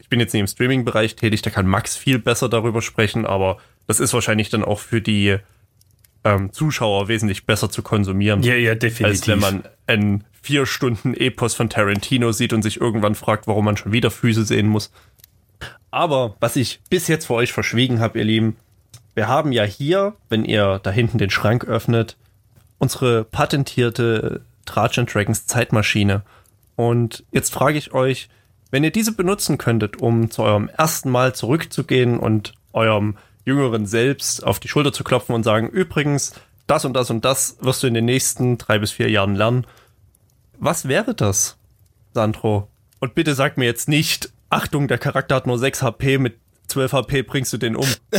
ich bin jetzt nicht im Streaming-Bereich tätig, da kann Max viel besser darüber sprechen, aber das ist wahrscheinlich dann auch für die ähm, Zuschauer wesentlich besser zu konsumieren. Ja, ja, definitiv. Als wenn man einen vier Stunden Epos von Tarantino sieht und sich irgendwann fragt, warum man schon wieder Füße sehen muss. Aber was ich bis jetzt vor euch verschwiegen habe, ihr Lieben, wir haben ja hier, wenn ihr da hinten den Schrank öffnet, unsere patentierte Tratsch Dragons Zeitmaschine. Und jetzt frage ich euch, wenn ihr diese benutzen könntet, um zu eurem ersten Mal zurückzugehen und eurem jüngeren Selbst auf die Schulter zu klopfen und sagen, übrigens, das und das und das wirst du in den nächsten drei bis vier Jahren lernen. Was wäre das, Sandro? Und bitte sag mir jetzt nicht, Achtung, der Charakter hat nur 6 HP, mit 12 HP bringst du den um. [laughs]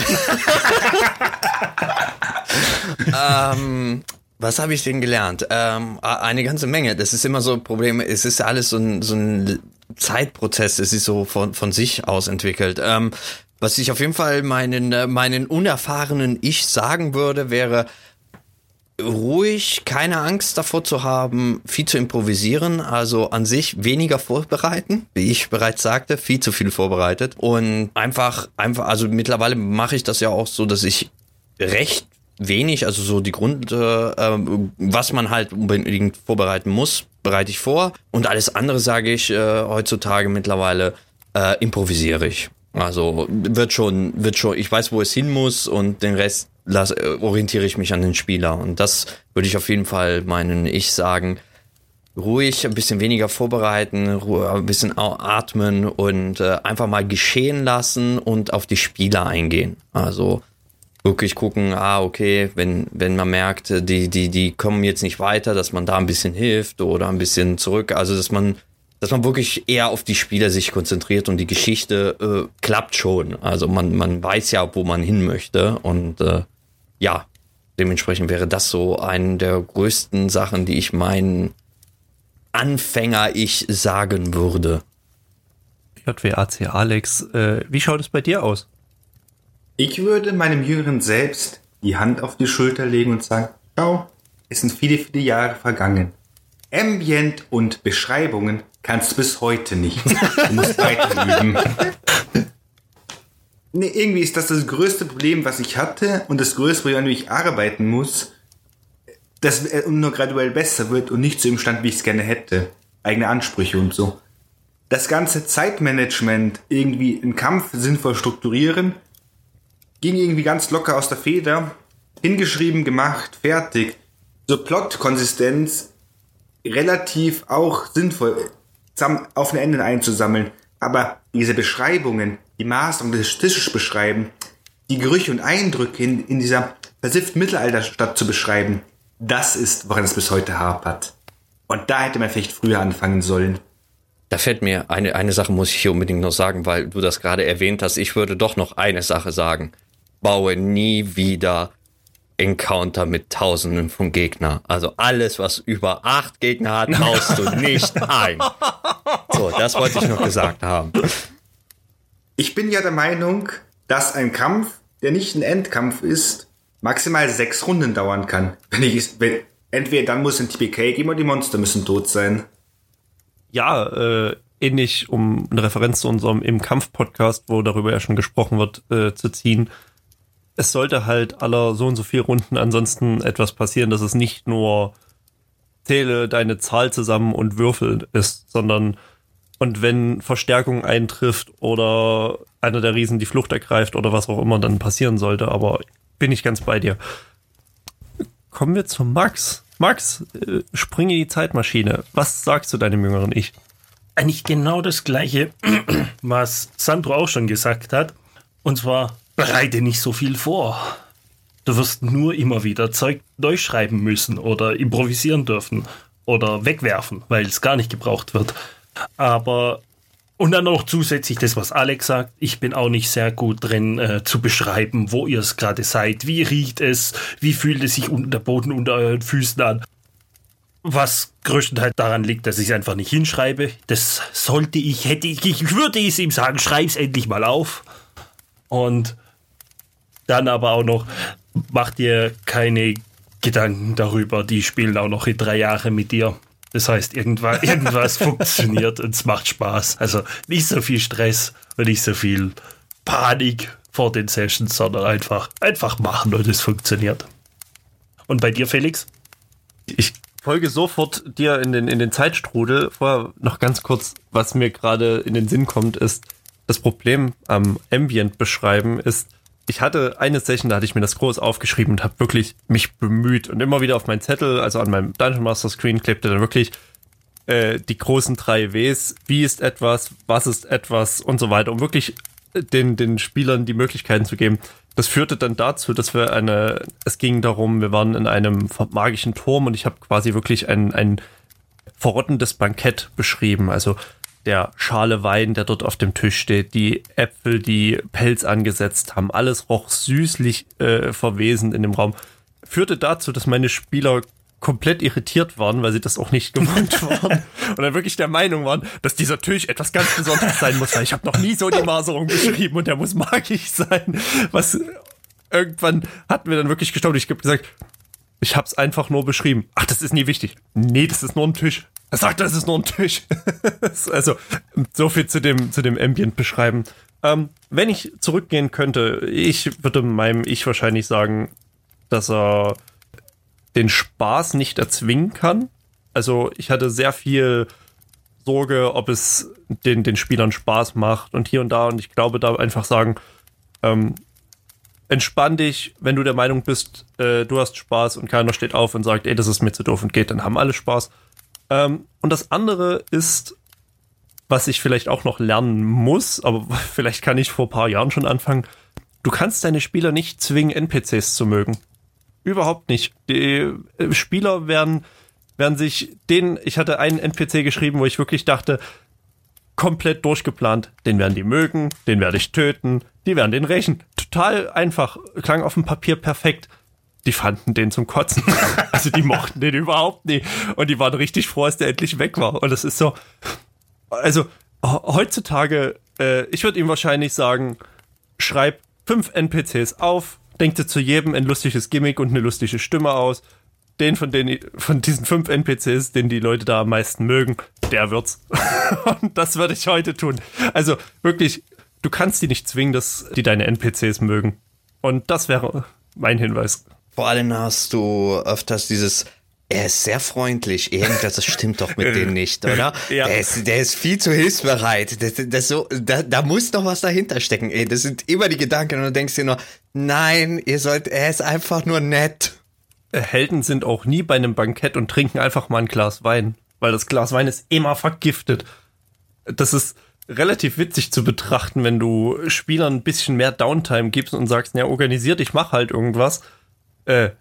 ähm, was habe ich denn gelernt? Ähm, eine ganze Menge. Das ist immer so ein Problem. Es ist alles so ein, so ein Zeitprozess. Es ist so von, von sich aus entwickelt. Ähm, was ich auf jeden Fall meinen, äh, meinen unerfahrenen Ich sagen würde, wäre, ruhig, keine Angst davor zu haben, viel zu improvisieren, also an sich weniger vorbereiten, wie ich bereits sagte, viel zu viel vorbereitet und einfach, einfach, also mittlerweile mache ich das ja auch so, dass ich recht wenig, also so die Grund, äh, was man halt unbedingt vorbereiten muss, bereite ich vor und alles andere sage ich äh, heutzutage mittlerweile äh, improvisiere ich. Also wird schon, wird schon, ich weiß, wo es hin muss und den Rest las, äh, orientiere ich mich an den Spieler. Und das würde ich auf jeden Fall meinen Ich sagen. Ruhig, ein bisschen weniger vorbereiten, ein bisschen atmen und äh, einfach mal geschehen lassen und auf die Spieler eingehen. Also wirklich gucken, ah, okay, wenn, wenn man merkt, die, die, die kommen jetzt nicht weiter, dass man da ein bisschen hilft oder ein bisschen zurück. Also, dass man dass man wirklich eher auf die Spieler sich konzentriert und die Geschichte äh, klappt schon. Also man, man weiß ja, wo man hin möchte und äh, ja, dementsprechend wäre das so eine der größten Sachen, die ich meinen Anfänger ich sagen würde. JWAC Alex, äh, wie schaut es bei dir aus? Ich würde meinem Jüngeren selbst die Hand auf die Schulter legen und sagen, schau, es sind viele, viele Jahre vergangen. Ambient und Beschreibungen kannst du bis heute nicht. Du musst weiter üben. [laughs] Nee, irgendwie ist das das größte Problem, was ich hatte und das größte Problem, an dem ich arbeiten muss, dass er nur graduell besser wird und nicht zu dem Stand, wie ich es gerne hätte. Eigene Ansprüche und so. Das ganze Zeitmanagement irgendwie einen Kampf sinnvoll strukturieren, ging irgendwie ganz locker aus der Feder. Hingeschrieben, gemacht, fertig. So Plot-Konsistenz relativ auch sinnvoll auf den Enden einzusammeln. Aber diese Beschreibungen, die Maßnahmen des Tisches beschreiben, die Gerüche und Eindrücke in, in dieser versifften Mittelalterstadt zu beschreiben, das ist, woran es bis heute hapert. Und da hätte man vielleicht früher anfangen sollen. Da fällt mir eine, eine Sache muss ich hier unbedingt noch sagen, weil du das gerade erwähnt hast. Ich würde doch noch eine Sache sagen. Baue nie wieder Encounter mit Tausenden von Gegner. Also alles, was über acht Gegner hat, baust du [laughs] nicht ein. So, das wollte ich noch gesagt haben. Ich bin ja der Meinung, dass ein Kampf, der nicht ein Endkampf ist, maximal sechs Runden dauern kann. Wenn ich, wenn, entweder dann muss ein TPK geben oder die Monster müssen tot sein. Ja, äh, ähnlich, um eine Referenz zu unserem im Kampf-Podcast, wo darüber ja schon gesprochen wird, äh, zu ziehen. Es sollte halt aller so und so vier Runden ansonsten etwas passieren, dass es nicht nur zähle deine Zahl zusammen und würfel ist, sondern und wenn Verstärkung eintrifft oder einer der Riesen die Flucht ergreift oder was auch immer dann passieren sollte, aber bin ich ganz bei dir. Kommen wir zu Max. Max, äh, spring in die Zeitmaschine. Was sagst du deinem jüngeren Ich? Eigentlich genau das gleiche, [clears throat] was Sandro auch schon gesagt hat. Und zwar, bereite nicht so viel vor. Du wirst nur immer wieder Zeug neu schreiben müssen oder improvisieren dürfen oder wegwerfen, weil es gar nicht gebraucht wird. Aber und dann noch zusätzlich das, was Alex sagt. Ich bin auch nicht sehr gut drin äh, zu beschreiben, wo ihr es gerade seid. Wie riecht es? Wie fühlt es sich unter der Boden unter euren Füßen an? Was größtenteils daran liegt, dass ich es einfach nicht hinschreibe. Das sollte ich, hätte ich, ich würde es ihm sagen, schreib's endlich mal auf. Und dann aber auch noch, macht dir keine Gedanken darüber, die spielen auch noch in drei Jahren mit dir. Das heißt, irgendwas, [laughs] irgendwas funktioniert und es macht Spaß. Also nicht so viel Stress und nicht so viel Panik vor den Sessions, sondern einfach, einfach machen und es funktioniert. Und bei dir, Felix? Ich folge sofort dir in den, in den Zeitstrudel. Vorher noch ganz kurz, was mir gerade in den Sinn kommt, ist, das Problem am Ambient beschreiben ist, ich hatte eine Session, da hatte ich mir das groß aufgeschrieben und habe wirklich mich bemüht und immer wieder auf meinen Zettel, also an meinem Dungeon Master Screen, klebte dann wirklich äh, die großen drei Ws. Wie ist etwas, was ist etwas und so weiter, um wirklich den, den Spielern die Möglichkeiten zu geben. Das führte dann dazu, dass wir eine, es ging darum, wir waren in einem magischen Turm und ich habe quasi wirklich ein, ein verrottendes Bankett beschrieben. Also der Schale Wein, der dort auf dem Tisch steht, die Äpfel, die Pelz angesetzt haben, alles roch süßlich äh, verwesend in dem Raum, führte dazu, dass meine Spieler komplett irritiert waren, weil sie das auch nicht gewohnt [laughs] waren und dann wirklich der Meinung waren, dass dieser Tisch etwas ganz Besonderes sein muss, weil ich habe noch nie so die Maserung beschrieben und der muss [laughs] magisch sein. Was irgendwann hatten wir dann wirklich gestaunt. Ich habe gesagt, ich habe es einfach nur beschrieben. Ach, das ist nie wichtig. Nee, das ist nur ein Tisch. Er sagt, das ist nur ein Tisch. [laughs] also, so viel zu dem, zu dem Ambient beschreiben. Ähm, wenn ich zurückgehen könnte, ich würde meinem Ich wahrscheinlich sagen, dass er den Spaß nicht erzwingen kann. Also, ich hatte sehr viel Sorge, ob es den, den Spielern Spaß macht und hier und da. Und ich glaube, da einfach sagen, ähm, entspann dich, wenn du der Meinung bist, äh, du hast Spaß und keiner steht auf und sagt, ey, das ist mir zu doof und geht, dann haben alle Spaß. Ähm, und das andere ist, was ich vielleicht auch noch lernen muss, aber [laughs] vielleicht kann ich vor ein paar Jahren schon anfangen. Du kannst deine Spieler nicht zwingen, NPCs zu mögen. Überhaupt nicht. Die äh, Spieler werden, werden sich den, ich hatte einen NPC geschrieben, wo ich wirklich dachte, komplett durchgeplant. Den werden die mögen, den werde ich töten, die werden den rächen. Total einfach. Klang auf dem Papier perfekt die fanden den zum Kotzen. [laughs] also die mochten den überhaupt nicht. Und die waren richtig froh, als der endlich weg war. Und das ist so, also heutzutage, äh, ich würde ihm wahrscheinlich sagen, schreib fünf NPCs auf, denk dir zu jedem ein lustiges Gimmick und eine lustige Stimme aus. Den von den, von diesen fünf NPCs, den die Leute da am meisten mögen, der wird's. [laughs] und das würde ich heute tun. Also wirklich, du kannst die nicht zwingen, dass die deine NPCs mögen. Und das wäre mein Hinweis. Vor allem hast du öfters dieses, er ist sehr freundlich. Irgendwas stimmt doch mit dem nicht, oder? [laughs] Ja. Der, ist, der ist viel zu hilfsbereit. Das, das so, da, da muss doch was dahinter stecken. Ey, das sind immer die Gedanken und du denkst dir nur, nein, ihr sollt, er ist einfach nur nett. Helden sind auch nie bei einem Bankett und trinken einfach mal ein Glas Wein, weil das Glas Wein ist immer vergiftet. Das ist relativ witzig zu betrachten, wenn du Spielern ein bisschen mehr Downtime gibst und sagst, ja, organisiert, ich mach halt irgendwas. Äh,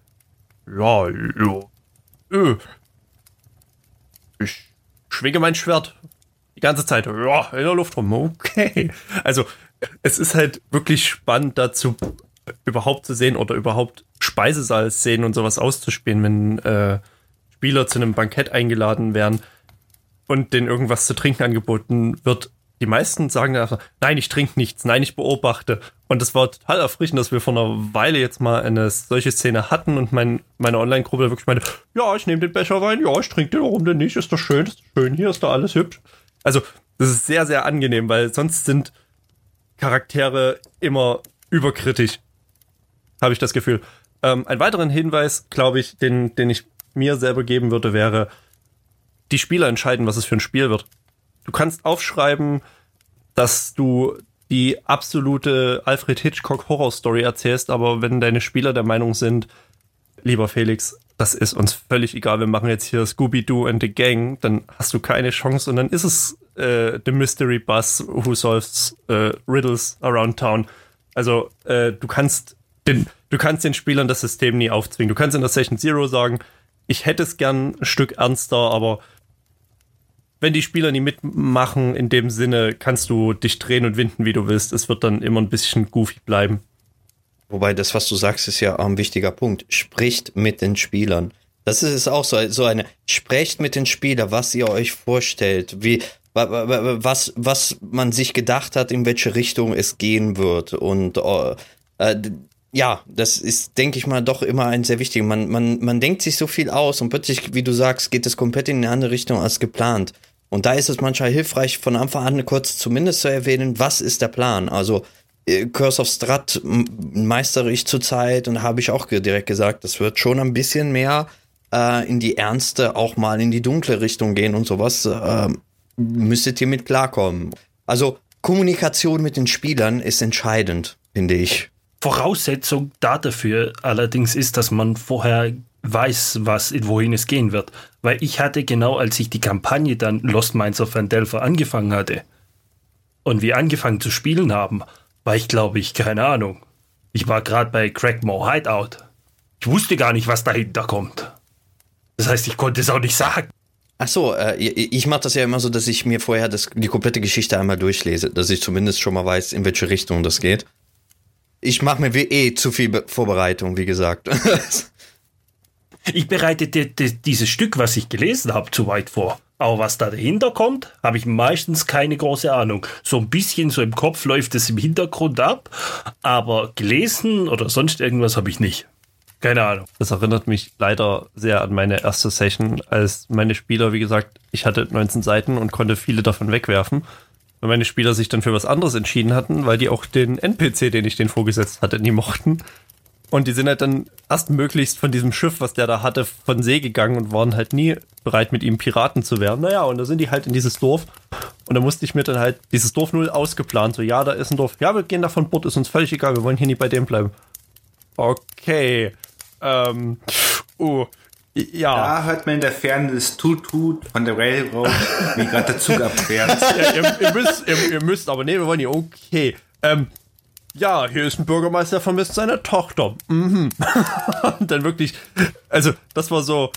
ja, ja, äh, ich schwinge mein Schwert die ganze Zeit, ja, in der Luft rum, okay. Also, es ist halt wirklich spannend dazu, überhaupt zu sehen oder überhaupt Speisesaal-Szenen und sowas auszuspielen, wenn äh, Spieler zu einem Bankett eingeladen werden und denen irgendwas zu trinken angeboten wird die meisten sagen einfach, nein, ich trinke nichts, nein, ich beobachte. Und es war total erfrischend, dass wir vor einer Weile jetzt mal eine solche Szene hatten und mein, meine Online-Gruppe wirklich meinte, ja, ich nehme den Becher Wein, ja, ich trinke den, warum denn nicht? Ist doch schön, ist schön, hier ist doch alles hübsch. Also, das ist sehr, sehr angenehm, weil sonst sind Charaktere immer überkritisch. Habe ich das Gefühl. Ähm, ein weiteren Hinweis, glaube ich, den, den ich mir selber geben würde, wäre, die Spieler entscheiden, was es für ein Spiel wird du kannst aufschreiben, dass du die absolute Alfred Hitchcock Horror Story erzählst, aber wenn deine Spieler der Meinung sind, lieber Felix, das ist uns völlig egal, wir machen jetzt hier Scooby-Doo and the Gang, dann hast du keine Chance und dann ist es äh, The Mystery Bus Who Solves äh, Riddles Around Town. Also äh, du kannst den, du kannst den Spielern das System nie aufzwingen. Du kannst in der Session Zero sagen, ich hätte es gern ein Stück ernster, aber wenn die Spieler nie mitmachen, in dem Sinne kannst du dich drehen und winden, wie du willst. Es wird dann immer ein bisschen goofy bleiben. Wobei das, was du sagst, ist ja ein wichtiger Punkt. Spricht mit den Spielern. Das ist es auch so, so eine, sprecht mit den Spielern, was ihr euch vorstellt, wie, was, was man sich gedacht hat, in welche Richtung es gehen wird. Und äh, äh ja, das ist, denke ich mal, doch immer ein sehr wichtiger. Man, man, man denkt sich so viel aus und plötzlich, wie du sagst, geht es komplett in eine andere Richtung als geplant. Und da ist es manchmal hilfreich, von Anfang an kurz zumindest zu erwähnen, was ist der Plan. Also äh, Curse of Strat meistere ich zurzeit und habe ich auch direkt gesagt, das wird schon ein bisschen mehr äh, in die ernste, auch mal in die dunkle Richtung gehen und sowas. Äh, müsstet ihr mit klarkommen. Also Kommunikation mit den Spielern ist entscheidend, finde ich. Voraussetzung dafür allerdings ist, dass man vorher weiß, was, wohin es gehen wird. Weil ich hatte genau, als ich die Kampagne dann Lost Minds of Vandelver angefangen hatte und wir angefangen zu spielen haben, war ich, glaube ich, keine Ahnung. Ich war gerade bei Crackmore Hideout. Ich wusste gar nicht, was dahinter kommt. Das heißt, ich konnte es auch nicht sagen. Ach so, äh, ich mache das ja immer so, dass ich mir vorher das, die komplette Geschichte einmal durchlese, dass ich zumindest schon mal weiß, in welche Richtung das geht. Ich mache mir wie eh zu viel Be Vorbereitung, wie gesagt. [laughs] ich bereite die, die, dieses Stück, was ich gelesen habe, zu weit vor. Aber was da dahinter kommt, habe ich meistens keine große Ahnung. So ein bisschen so im Kopf läuft es im Hintergrund ab, aber gelesen oder sonst irgendwas habe ich nicht. Keine Ahnung. Das erinnert mich leider sehr an meine erste Session, als meine Spieler, wie gesagt, ich hatte 19 Seiten und konnte viele davon wegwerfen. Weil meine Spieler sich dann für was anderes entschieden hatten, weil die auch den NPC, den ich denen vorgesetzt hatte, nie mochten. Und die sind halt dann erst möglichst von diesem Schiff, was der da hatte, von See gegangen und waren halt nie bereit, mit ihm Piraten zu werden. Naja, und da sind die halt in dieses Dorf. Und da musste ich mir dann halt dieses Dorf null ausgeplant. So, ja, da ist ein Dorf. Ja, wir gehen da von Bord, ist uns völlig egal, wir wollen hier nie bei dem bleiben. Okay. Ähm, oh, ja. Da hört man in der Ferne das Tut-Tut von der Railroad, [laughs] wie gerade der Zug abfährt. Ja, ihr, ihr, müsst, ihr, ihr, müsst, aber nee, wir wollen nicht. Okay. Ähm, ja, hier ist ein Bürgermeister, vermisst seine Tochter. Mhm. [laughs] Und dann wirklich, also das war so,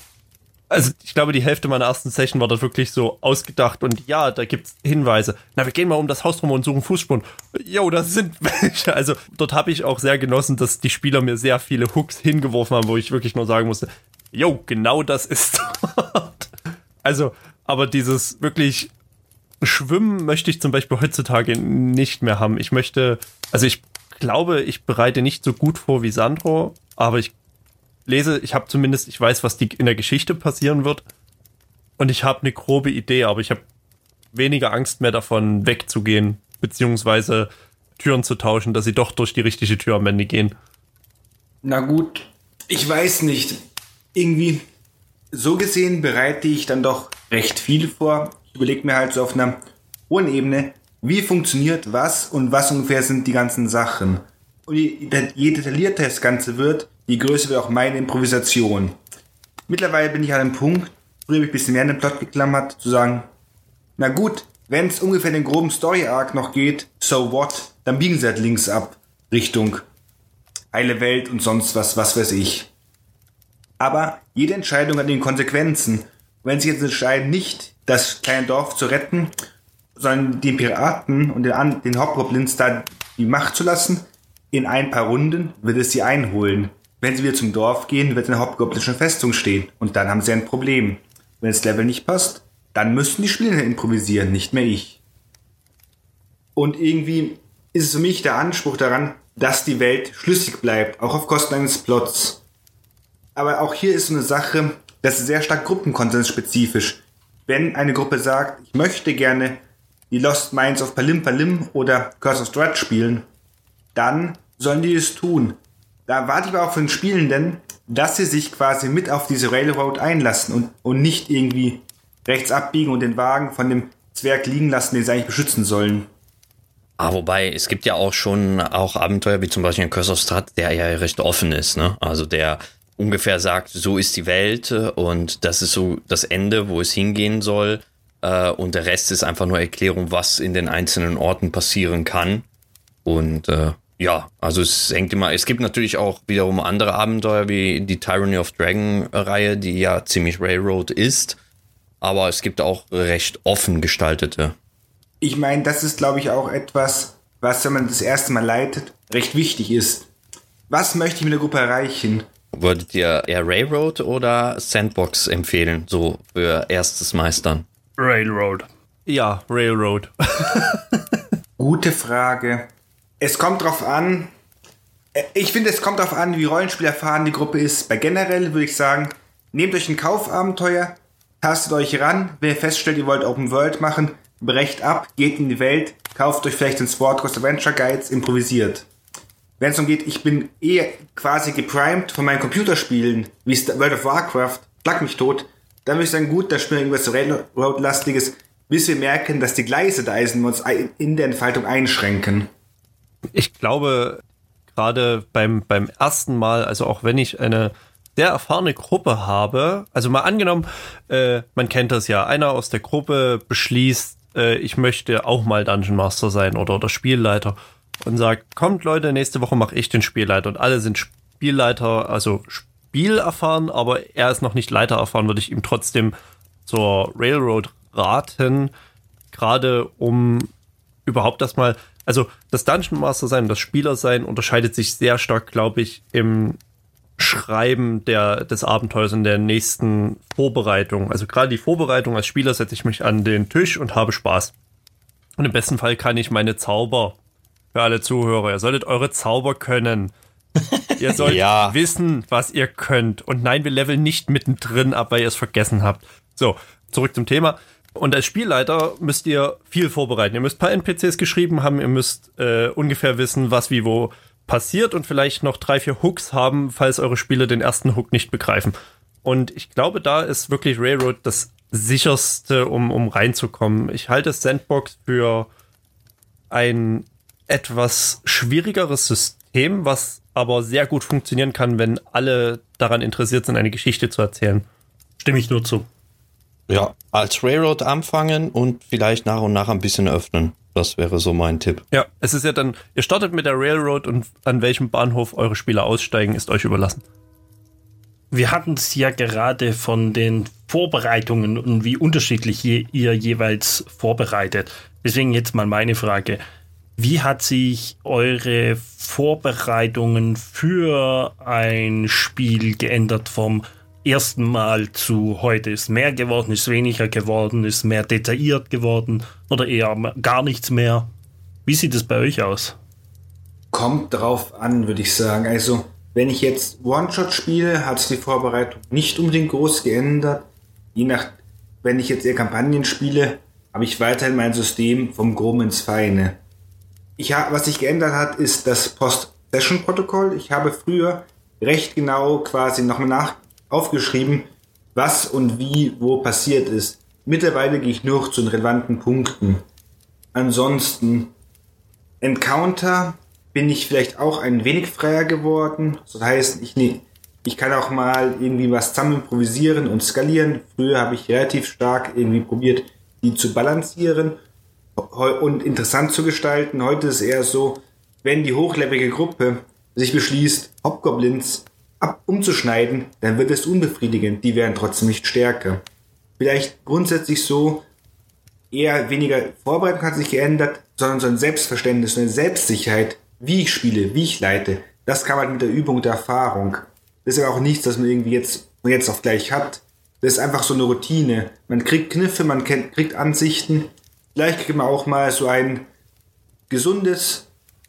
also ich glaube, die Hälfte meiner ersten Session war da wirklich so ausgedacht und ja, da gibt's Hinweise. Na, wir gehen mal um das Haus rum und suchen Fußspuren. Jo, das sind [laughs] welche. Also dort habe ich auch sehr genossen, dass die Spieler mir sehr viele Hooks hingeworfen haben, wo ich wirklich nur sagen musste, jo, genau das ist [laughs] dort. Also, aber dieses wirklich Schwimmen möchte ich zum Beispiel heutzutage nicht mehr haben. Ich möchte, also ich glaube, ich bereite nicht so gut vor wie Sandro, aber ich lese, ich habe zumindest, ich weiß, was die in der Geschichte passieren wird. Und ich habe eine grobe Idee, aber ich habe weniger Angst mehr davon, wegzugehen, beziehungsweise Türen zu tauschen, dass sie doch durch die richtige Tür am Ende gehen. Na gut, ich weiß nicht. Irgendwie, so gesehen bereite ich dann doch recht viel vor. Ich überlege mir halt so auf einer hohen Ebene, wie funktioniert was und was ungefähr sind die ganzen Sachen. Und je, je detaillierter das Ganze wird, je größer wird auch meine Improvisation. Mittlerweile bin ich an einem Punkt, früher habe ich ein bisschen mehr in den Plot geklammert, zu sagen, na gut, wenn es ungefähr den groben Story-Arc noch geht, so what, dann biegen sie halt links ab, Richtung heile Welt und sonst was, was weiß ich. Aber jede Entscheidung hat den Konsequenzen. wenn sie jetzt entscheiden, nicht das kleine Dorf zu retten, sondern den Piraten und den, den Hobgoblins da die Macht zu lassen, in ein paar Runden wird es sie einholen. Wenn sie wieder zum Dorf gehen, wird eine hauptgoblische Festung stehen. Und dann haben sie ein Problem. Wenn das Level nicht passt, dann müssten die Spieler improvisieren, nicht mehr ich. Und irgendwie ist es für mich der Anspruch daran, dass die Welt schlüssig bleibt, auch auf Kosten eines Plots. Aber auch hier ist so eine Sache, das ist sehr stark gruppenkonsensspezifisch. Wenn eine Gruppe sagt, ich möchte gerne die Lost Minds of Palim Palim oder Curse of Strahd spielen, dann sollen die es tun. Da warte ich aber auch von den Spielenden, dass sie sich quasi mit auf diese Railroad einlassen und, und nicht irgendwie rechts abbiegen und den Wagen von dem Zwerg liegen lassen, den sie eigentlich beschützen sollen. Ah, wobei, es gibt ja auch schon auch Abenteuer, wie zum Beispiel ein Curse of Strat, der ja recht offen ist, ne? Also der ungefähr sagt, so ist die Welt und das ist so das Ende, wo es hingehen soll. Äh, und der Rest ist einfach nur Erklärung, was in den einzelnen Orten passieren kann. Und äh, Ja, also es hängt immer, es gibt natürlich auch wiederum andere Abenteuer wie die Tyranny of Dragon Reihe, die ja ziemlich Railroad ist, aber es gibt auch recht offen gestaltete. Ich meine, das ist glaube ich auch etwas, was, wenn man das erste Mal leitet, recht wichtig ist. Was möchte ich mit der Gruppe erreichen? Würdet ihr eher Railroad oder Sandbox empfehlen, so für erstes Meistern? Railroad. Ja, Railroad. [laughs] Gute Frage. Es kommt drauf an. Ich finde, es kommt drauf an, wie rollenspielerfahren die Gruppe ist. Bei generell würde ich sagen, nehmt euch ein Kaufabenteuer, tastet euch ran. Wenn ihr feststellt, ihr wollt Open World machen, brecht ab, geht in die Welt, kauft euch vielleicht den Sword Coast Adventure Guides, improvisiert. Wenn es darum ich bin eh quasi geprimed von meinen Computerspielen, wie World of Warcraft, schlag mich tot, dann würde ich sagen, gut, da spielen wir irgendwas Railroad-lastiges, bis wir merken, dass die Gleise sind und uns in der Entfaltung einschränken. Ich glaube, gerade beim, beim ersten Mal, also auch wenn ich eine sehr erfahrene Gruppe habe, also mal angenommen, äh, man kennt das ja, einer aus der Gruppe beschließt, äh, ich möchte auch mal Dungeon Master sein oder, oder Spielleiter und sagt, kommt Leute, nächste Woche mache ich den Spielleiter und alle sind Spielleiter, also spielerfahren, aber er ist noch nicht Leiter erfahren, würde ich ihm trotzdem zur Railroad raten, gerade um überhaupt erstmal, also das Dungeon Master sein das Spieler sein unterscheidet sich sehr stark, glaube ich, im Schreiben der, des Abenteuers in der nächsten Vorbereitung. Also gerade die Vorbereitung als Spieler setze ich mich an den Tisch und habe Spaß. Und im besten Fall kann ich meine Zauber für alle Zuhörer. Ihr solltet eure Zauber können. Ihr sollt [laughs] Ja. wissen, was ihr könnt. Und nein, wir leveln nicht mittendrin ab, weil ihr es vergessen habt. So, zurück zum Thema. Und als Spielleiter müsst ihr viel vorbereiten. Ihr müsst ein paar NPCs geschrieben haben, ihr müsst äh, ungefähr wissen, was wie wo passiert und vielleicht noch drei, vier Hooks haben, falls eure Spieler den ersten Hook nicht begreifen. Und ich glaube, da ist wirklich Railroad das sicherste, um, um reinzukommen. Ich halte Sandbox für ein etwas schwierigeres System, was aber sehr gut funktionieren kann, wenn alle daran interessiert sind, eine Geschichte zu erzählen. Stimme ich nur zu. Ja, als Railroad anfangen und vielleicht nach und nach ein bisschen öffnen. Das wäre so mein Tipp. Ja, es ist ja dann, ihr startet mit der Railroad und an welchem Bahnhof eure Spieler aussteigen, ist euch überlassen. Wir hatten es ja gerade von den Vorbereitungen und wie unterschiedlich je, ihr jeweils vorbereitet. Deswegen jetzt mal meine Frage. Wie hat sich eure Vorbereitungen für ein Spiel geändert vom ersten Mal zu heute? Ist mehr geworden, ist weniger geworden, ist mehr detailliert geworden oder eher gar nichts mehr? Wie sieht es bei euch aus? Kommt drauf an, würde ich sagen. Also, wenn ich jetzt One-Shot spiele, hat sich die Vorbereitung nicht unbedingt groß geändert. Je nach, wenn ich jetzt eher Kampagnen spiele, habe ich weiterhin mein System vom Groben ins Feine. Ich ha was sich geändert hat, ist das Post-Session-Protokoll. Ich habe früher recht genau quasi nochmal nach aufgeschrieben, was und wie wo passiert ist. Mittlerweile gehe ich nur noch zu den relevanten Punkten. Ansonsten Encounter bin ich vielleicht auch ein wenig freier geworden. Das heißt, ich, ne, ich kann auch mal irgendwie was zusammen improvisieren und skalieren. Früher habe ich relativ stark irgendwie probiert, die zu balancieren und interessant zu gestalten. Heute ist es eher so, wenn die hochlevelige Gruppe sich beschließt, Hobgoblins ab umzuschneiden, dann wird es unbefriedigend. Die werden trotzdem nicht stärker. Vielleicht grundsätzlich so, eher weniger Vorbereitung hat sich geändert, sondern so ein Selbstverständnis, eine Selbstsicherheit, wie ich spiele, wie ich leite. Das kam halt mit der Übung der Erfahrung. Das ist ja auch nichts, das man irgendwie jetzt, von jetzt auf gleich hat. Das ist einfach so eine Routine. Man kriegt Kniffe, man kriegt Ansichten. Vielleicht kriegt man auch mal so ein gesundes,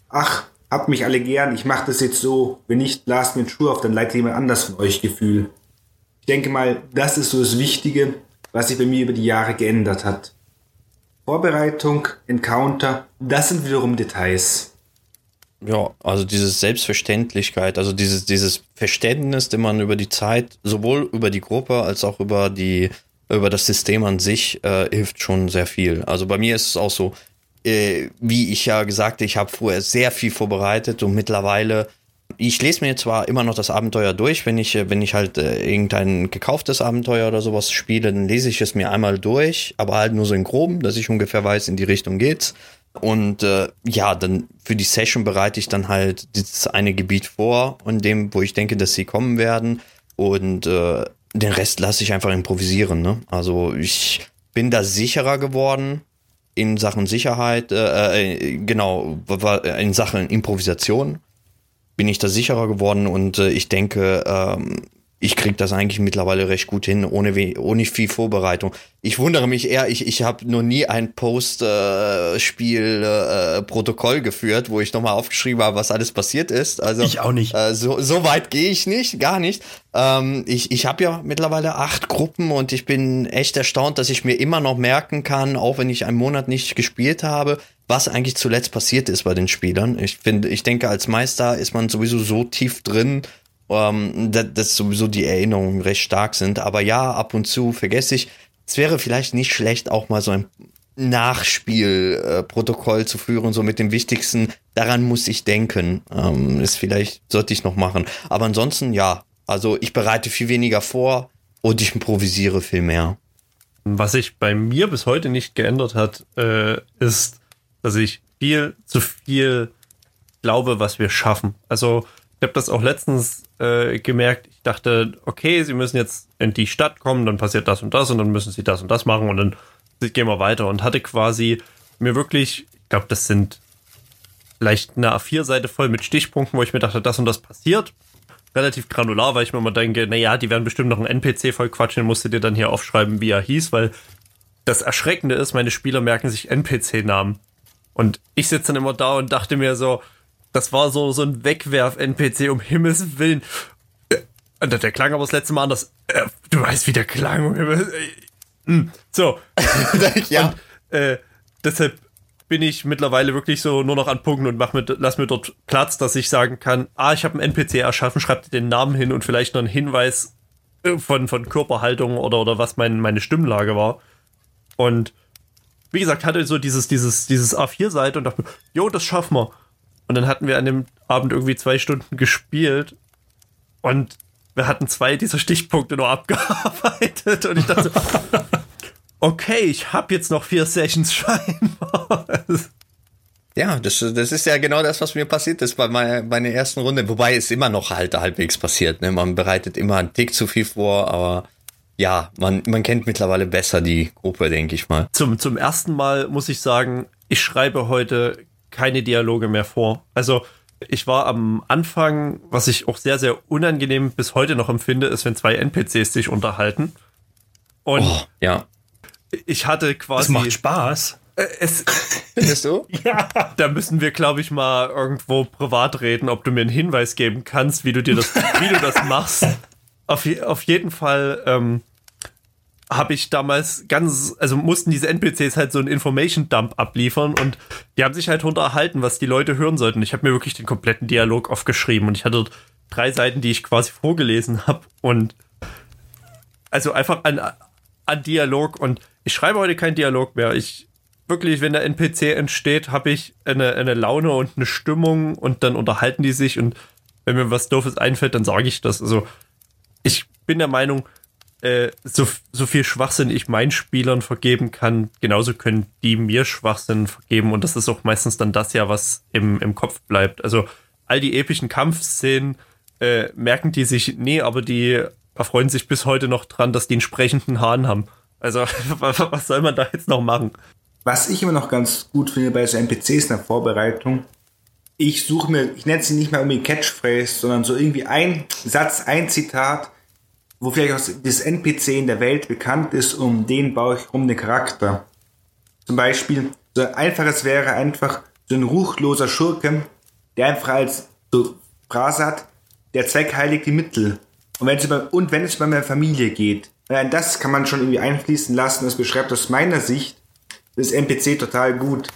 ach, habt mich alle gern, ich mache das jetzt so, wenn nicht, lasst mir den Schuh auf, dann leitet jemand anders von euch Gefühl. Ich denke mal, das ist so das Wichtige, was sich bei mir über die Jahre geändert hat. Vorbereitung, Encounter, das sind wiederum Details. Ja, also diese Selbstverständlichkeit, also dieses, dieses Verständnis, den man über die Zeit, sowohl über die Gruppe als auch über die, über das System an sich, äh, hilft schon sehr viel. Also bei mir ist es auch so, äh, wie ich ja gesagt, ich habe vorher sehr viel vorbereitet und mittlerweile, ich lese mir zwar immer noch das Abenteuer durch, wenn ich, äh, wenn ich halt äh, irgendein gekauftes Abenteuer oder sowas spiele, dann lese ich es mir einmal durch, aber halt nur so in groben, dass ich ungefähr weiß, in die Richtung geht's. Und äh, ja, dann für die Session bereite ich dann halt dieses eine Gebiet vor und dem, wo ich denke, dass sie kommen werden. Und äh, den Rest lasse ich einfach improvisieren. Ne? Also ich bin da sicherer geworden in Sachen Sicherheit, äh, äh, genau, in Sachen Improvisation bin ich da sicherer geworden und äh, ich denke, ähm, ich krieg das eigentlich mittlerweile recht gut hin, ohne, ohne viel Vorbereitung. Ich wundere mich eher, ich, ich habe noch nie ein Post-Spiel-Protokoll äh, geführt, wo ich nochmal aufgeschrieben habe, was alles passiert ist. Also ich auch nicht. Äh, so, so weit gehe ich nicht, gar nicht. Ähm, ich ich habe ja mittlerweile acht Gruppen und ich bin echt erstaunt, dass ich mir immer noch merken kann, auch wenn ich einen Monat nicht gespielt habe, was eigentlich zuletzt passiert ist bei den Spielern. Ich finde, ich denke, als Meister ist man sowieso so tief drin, ähm, dass, sowieso die Erinnerungen recht stark sind. Aber ja, ab und zu vergesse ich. Es wäre vielleicht nicht schlecht, auch mal so ein Nachspielprotokoll äh, zu führen, so mit dem Wichtigsten. Daran muss ich denken. Ähm, das vielleicht sollte ich noch machen. Aber ansonsten, ja. Also ich bereite viel weniger vor und ich improvisiere viel mehr. Was sich bei mir bis heute nicht geändert hat, äh, ist, dass ich viel zu viel glaube, was wir schaffen. Also ich habe das auch letztens äh, gemerkt. Ich dachte, okay, sie müssen jetzt in die Stadt kommen, dann passiert das und das und dann müssen sie das und das machen und dann gehen wir weiter und hatte quasi mir wirklich, ich glaube, das sind vielleicht eine A4-Seite voll mit Stichpunkten, wo ich mir dachte, das und das passiert. Relativ granular, weil ich mir immer denke, naja, die werden bestimmt noch einen NPC voll quatschen, den musst du dir dann hier aufschreiben, wie er hieß, weil das Erschreckende ist, meine Spieler merken sich NPC-Namen. Und ich sitze dann immer da und dachte mir so, das war so, so ein Wegwerf-NPC, um Himmels Willen. Äh, der klang aber das letzte Mal anders. Äh, du weißt, wie der klang. Um Himmels, äh, so. [laughs] ja. Und, äh, deshalb bin ich mittlerweile wirklich so nur noch an Punkten und mach mir, lass mir dort Platz, dass ich sagen kann, ah, ich habe einen NPC erschaffen, schreib dir den Namen hin und vielleicht noch einen Hinweis von, von Körperhaltung oder, oder was mein, meine Stimmlage war. Und wie gesagt, hatte so dieses, dieses, dieses A4-Seite und dachte, jo, das schaffen wir. Und dann hatten wir an dem Abend irgendwie zwei Stunden gespielt und wir hatten zwei dieser Stichpunkte nur [laughs] abgearbeitet und ich dachte, [laughs] okay, ich habe jetzt noch vier Sessions scheinbar. [laughs] Ja, das, das ist ja genau das, was mir passiert ist bei meiner, meiner ersten Runde. Wobei es immer noch halt halbwegs passiert. Ne? Man bereitet immer einen Tick zu viel vor, aber ja, man, man kennt mittlerweile besser die Gruppe, denke ich mal. Zum, zum ersten Mal muss ich sagen, ich schreibe heute keine Dialoge mehr vor. Also ich war am Anfang, was ich auch sehr, sehr unangenehm bis heute noch empfinde, ist, wenn zwei NPCs sich unterhalten. Und oh, ja. ich hatte quasi. Es macht Spaß. Äh, es, [laughs] Findest du? ja. Da müssen wir, glaube ich, mal irgendwo privat reden, ob du mir einen Hinweis geben kannst, wie du dir das, wie du das machst. [laughs] Auf, auf jeden Fall ähm, habe ich damals ganz, also mussten diese NPCs halt so einen Information Dump abliefern und die haben sich halt unterhalten, was die Leute hören sollten. Ich habe mir wirklich den kompletten Dialog aufgeschrieben und ich hatte drei Seiten, die ich quasi vorgelesen habe und also einfach an, an Dialog und ich schreibe heute keinen Dialog mehr. Ich wirklich, wenn der NPC entsteht, habe ich eine, eine Laune und eine Stimmung und dann unterhalten die sich und wenn mir was Doofes einfällt, dann sage ich das. Also ich bin der Meinung, äh, so, so viel Schwachsinn ich meinen Spielern vergeben kann, genauso können die mir Schwachsinn vergeben. Und das ist auch meistens dann das ja, was im, im Kopf bleibt. Also all die epischen Kampfszenen äh, merken die sich, nee, aber die erfreuen sich bis heute noch dran, dass die entsprechenden Hahn haben. Also, [laughs] was soll man da jetzt noch machen? Was ich immer noch ganz gut finde bei so NPCs in der Vorbereitung, ich suche mir, ich nenne sie nicht mehr irgendwie Catchphrase, sondern so irgendwie ein Satz, ein Zitat, wo vielleicht auch das NPC in der Welt bekannt ist, um den baue ich um den Charakter. Zum Beispiel, so ein einfaches wäre einfach so ein ruchloser Schurke, der einfach als so Phrase hat, der Zweck heiligt die Mittel. Und wenn es über, und wenn es über meine Familie geht. Allein das kann man schon irgendwie einfließen lassen. Das beschreibt aus meiner Sicht das NPC total gut.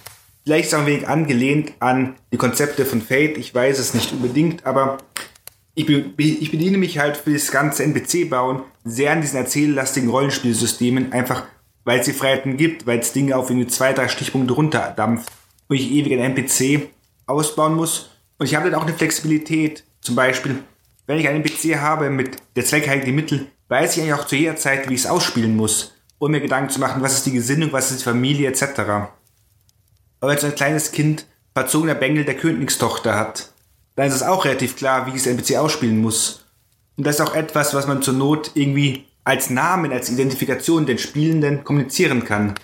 Vielleicht ist auch ein wenig angelehnt an die Konzepte von Fate. Ich weiß es nicht unbedingt, aber ich, ich bediene mich halt für das ganze NPC-Bauen sehr an diesen erzähllastigen Rollenspielsystemen, einfach weil es die Freiheiten gibt, weil es Dinge auf irgendwie zwei, drei Stichpunkte runterdampft und ich ewig einen NPC ausbauen muss. Und ich habe dann auch eine Flexibilität. Zum Beispiel, wenn ich einen NPC habe mit der Zweck die Mittel, weiß ich eigentlich auch zu jeder Zeit, wie ich es ausspielen muss, um mir Gedanken zu machen, was ist die Gesinnung, was ist die Familie etc. aber wenn so ein kleines Kind verzogener Bengel der Königstochter hat, dann ist es auch relativ klar, wie es NPC ausspielen muss. Und das ist auch etwas, was man zur Not irgendwie als Namen, als Identifikation den Spielenden kommunizieren kann.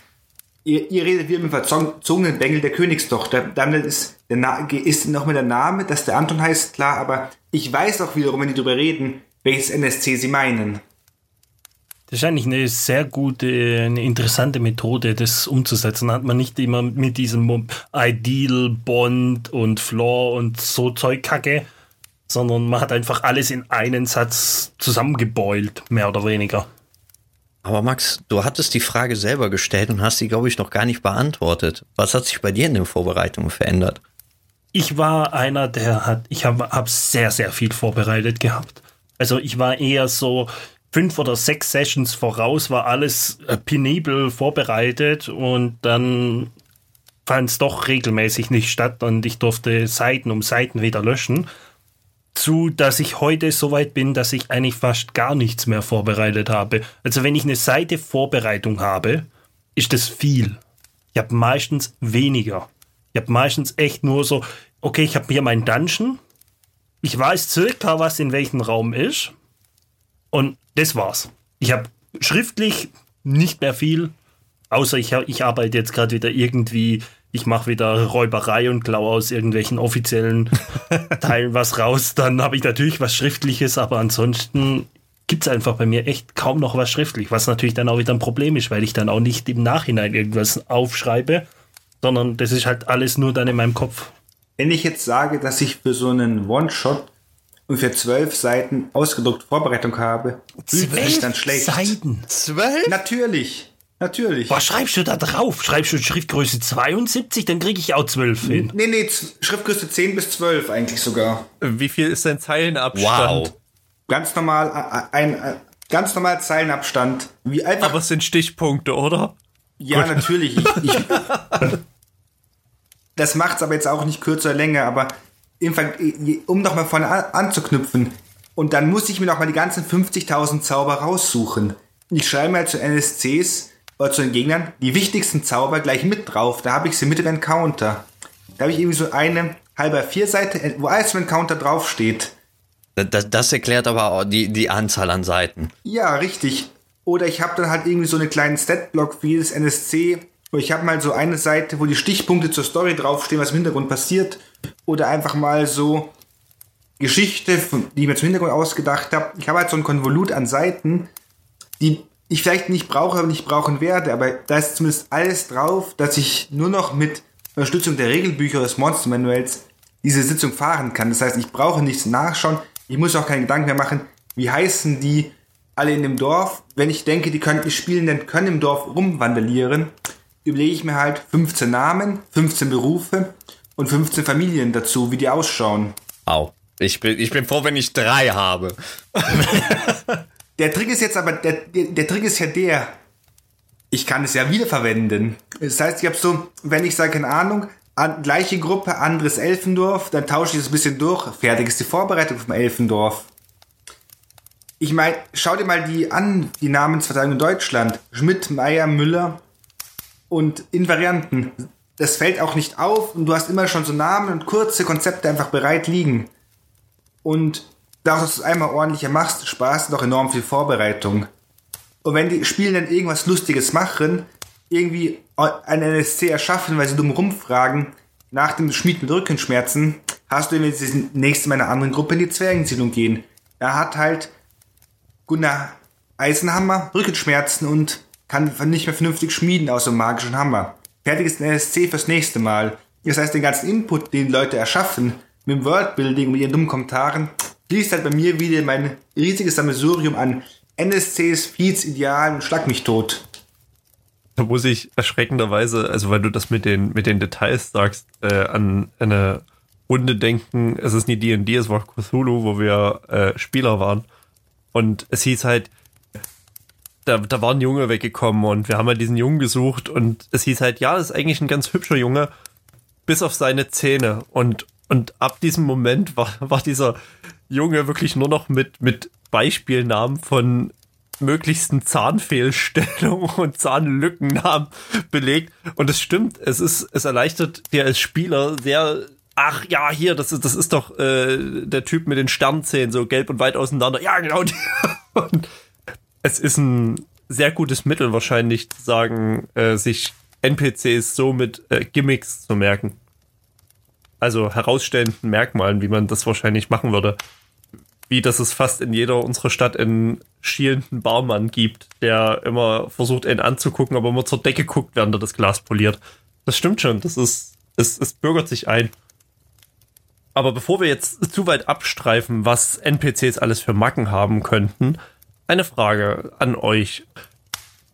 Ihr, ihr redet wie mit dem verzogenen Bengel der Königstochter. Damit ist, der Na ist nochmal der Name, dass der Anton heißt, klar, aber ich weiß auch wiederum, wenn die darüber reden, welches NSC sie meinen. Das ist eigentlich eine sehr gute, eine interessante Methode, das umzusetzen. Hat man nicht immer mit diesem Ideal, Bond und Floor und so Zeug kacke, sondern man hat einfach alles in einen Satz zusammengebeult, mehr oder weniger. Aber Max, du hattest die Frage selber gestellt und hast sie, glaube ich, noch gar nicht beantwortet. Was hat sich bei dir in den Vorbereitungen verändert? Ich war einer, der hat, ich habe hab sehr, sehr viel vorbereitet gehabt. Also ich war eher so, fünf oder sechs Sessions voraus war alles äh, penibel vorbereitet und dann fand es doch regelmäßig nicht statt und ich durfte Seiten um Seiten wieder löschen. Zu, dass ich heute so weit bin, dass ich eigentlich fast gar nichts mehr vorbereitet habe. Also wenn ich eine Seite Vorbereitung habe, ist das viel. Ich habe meistens weniger. Ich habe meistens echt nur so, okay, ich habe hier meinen Dungeon. Ich weiß circa, was in welchem Raum ist. Und das war's. Ich habe schriftlich nicht mehr viel, außer ich, ich arbeite jetzt gerade wieder irgendwie, ich mache wieder Räuberei und klaue aus irgendwelchen offiziellen [laughs] Teilen was raus. Dann habe ich natürlich was Schriftliches, aber ansonsten gibt es einfach bei mir echt kaum noch was schriftlich, was natürlich dann auch wieder ein Problem ist, weil ich dann auch nicht im Nachhinein irgendwas aufschreibe, sondern das ist halt alles nur dann in meinem Kopf. Wenn ich jetzt sage, dass ich für so einen One-Shot ungefähr zwölf Seiten ausgedruckt Vorbereitung habe, fühlt sich dann schlecht. Seiten? Zwölf? Natürlich. Natürlich. Was schreibst du da drauf? Schreibst du Schriftgröße 72? Dann kriege ich auch 12 hin. Nee, nee, Schriftgröße 10 bis 12 eigentlich sogar. Wie viel ist dein Zeilenabstand? Wow. Ganz normal, ein, ein ganz normal Zeilenabstand. Wie einfach. Aber es sind Stichpunkte, oder? Ja, Gut. natürlich. Ich, ich, [laughs] das macht's aber jetzt auch nicht kürzer, länger, aber um nochmal von an, anzuknüpfen. Und dann muss ich mir nochmal die ganzen 50.000 Zauber raussuchen. Ich schreibe mir zu NSCs oder zu den Gegnern die wichtigsten Zauber gleich mit drauf. Da habe ich sie mit im Encounter. Da habe ich irgendwie so eine halbe Vier-Seite, wo alles im Encounter draufsteht. Das, das erklärt aber auch die, die Anzahl an Seiten. Ja, richtig. Oder ich habe dann halt irgendwie so einen kleinen Stat-Block für jedes NSC. Oder ich habe mal so eine Seite, wo die Stichpunkte zur Story draufstehen, was im Hintergrund passiert oder einfach mal so Geschichte, die ich mir zum Hintergrund ausgedacht habe. Ich habe halt so ein Konvolut an Seiten, die ich vielleicht nicht brauche, nicht brauchen werde, aber da ist zumindest alles drauf, dass ich nur noch mit Unterstützung der Regelbücher des Monster Manuals diese Sitzung fahren kann. Das heißt, ich brauche nichts nachschauen, ich muss auch keinen Gedanken mehr machen, wie heißen die alle in dem Dorf. Wenn ich denke, die können, die Spielenden können im Dorf rumwandelieren, überlege ich mir halt 15 Namen, 15 Berufe und 15 Familien dazu, wie die ausschauen. Au. Ich bin, ich bin froh, wenn ich drei habe. [laughs] der Trick ist jetzt aber, der, der, der Trick ist ja der, ich kann es ja wiederverwenden. Das heißt, ich habe so, wenn ich sage, keine Ahnung, an, gleiche Gruppe, anderes Elfendorf, dann tausche ich es ein bisschen durch. Fertig ist die Vorbereitung vom Elfendorf. Ich meine, schau dir mal die an, die Namensverteilung in Deutschland. Schmidt, Meier, Müller und in Varianten das fällt auch nicht auf und du hast immer schon so Namen und kurze Konzepte einfach bereit liegen. Und dadurch, dass du es einmal ordentlicher machst, sparst du doch enorm viel Vorbereitung. Und wenn die Spielen dann irgendwas Lustiges machen, irgendwie ein NSC erschaffen, weil sie dumm rumfragen, nach dem Schmied mit Rückenschmerzen, hast du irgendwie das nächste meiner anderen Gruppe in die Zwergensiedlung gehen. Er hat halt Gunnar Eisenhammer Rückenschmerzen und kann nicht mehr vernünftig schmieden einem magischen Hammer fertiges NSC fürs nächste Mal. Das heißt, den ganzen Input, den Leute erschaffen, mit dem Worldbuilding, mit ihren dummen Kommentaren, fließt halt bei mir wieder mein riesiges Sammelsurium an NSCs, Feeds, Idealen Schlag mich tot. Da muss ich erschreckenderweise, also weil du das mit den, mit den Details sagst, äh, an eine Runde denken, es ist nie D&D, es war Cthulhu, wo wir äh, Spieler waren. Und es hieß halt, da, da war ein Junge weggekommen und wir haben halt diesen Jungen gesucht und es hieß halt, ja, das ist eigentlich ein ganz hübscher Junge, bis auf seine Zähne. Und, und ab diesem Moment [laughs] war, war dieser Junge wirklich nur noch mit, mit Beispielnamen von möglichsten Zahnfehlstellungen [laughs] und Zahnlücken haben belegt. Und es stimmt, es ist, es erleichtert dir als Spieler sehr. Ach ja, hier, das ist, das ist doch äh, der Typ mit den Sternzähnen, so gelb und weit auseinander. Ja, genau. [laughs] Und es ist ein sehr gutes Mittel wahrscheinlich zu sagen, äh, sich NPCs so mit äh, Gimmicks zu merken. Also herausstellenden Merkmalen, wie man das wahrscheinlich machen würde wie dass es fast in jeder unserer Stadt einen schielenden Barmann gibt, der immer versucht, einen anzugucken, aber immer zur Decke guckt, während er das Glas poliert. Das stimmt schon, das ist, es, es bürgert sich ein. Aber bevor wir jetzt zu weit abstreifen, was NPCs alles für Macken haben könnten, eine Frage an euch.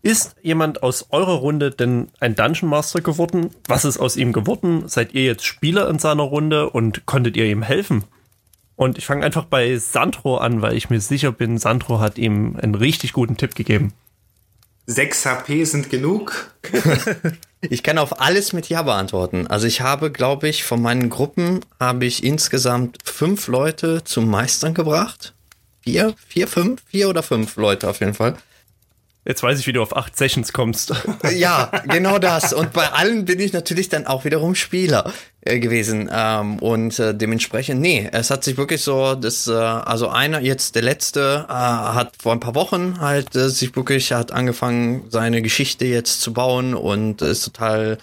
Ist jemand aus eurer Runde denn ein Dungeon Master geworden? Was ist aus ihm geworden? Seid ihr jetzt Spieler in seiner Runde und konntet ihr ihm helfen? Und ich fange einfach bei Sandro an, weil ich mir sicher bin, Sandro hat ihm einen richtig guten Tipp gegeben. 6 HP sind genug. [laughs] ich kann auf alles mit Ja beantworten. Also ich habe, glaube ich, von meinen Gruppen habe ich insgesamt fünf Leute zum Meistern gebracht. Vier, vier, fünf, vier oder fünf Leute auf jeden Fall. Jetzt weiß ich, wie du auf acht Sessions kommst. [laughs] Ja, genau das. Und bei allen bin ich natürlich dann auch wiederum Spieler äh, gewesen. Ähm, und äh, dementsprechend, nee, es hat sich wirklich so, das, äh, also einer, jetzt der letzte, hat vor ein paar Wochen halt sich wirklich, hat angefangen, seine Geschichte jetzt zu bauen und ist total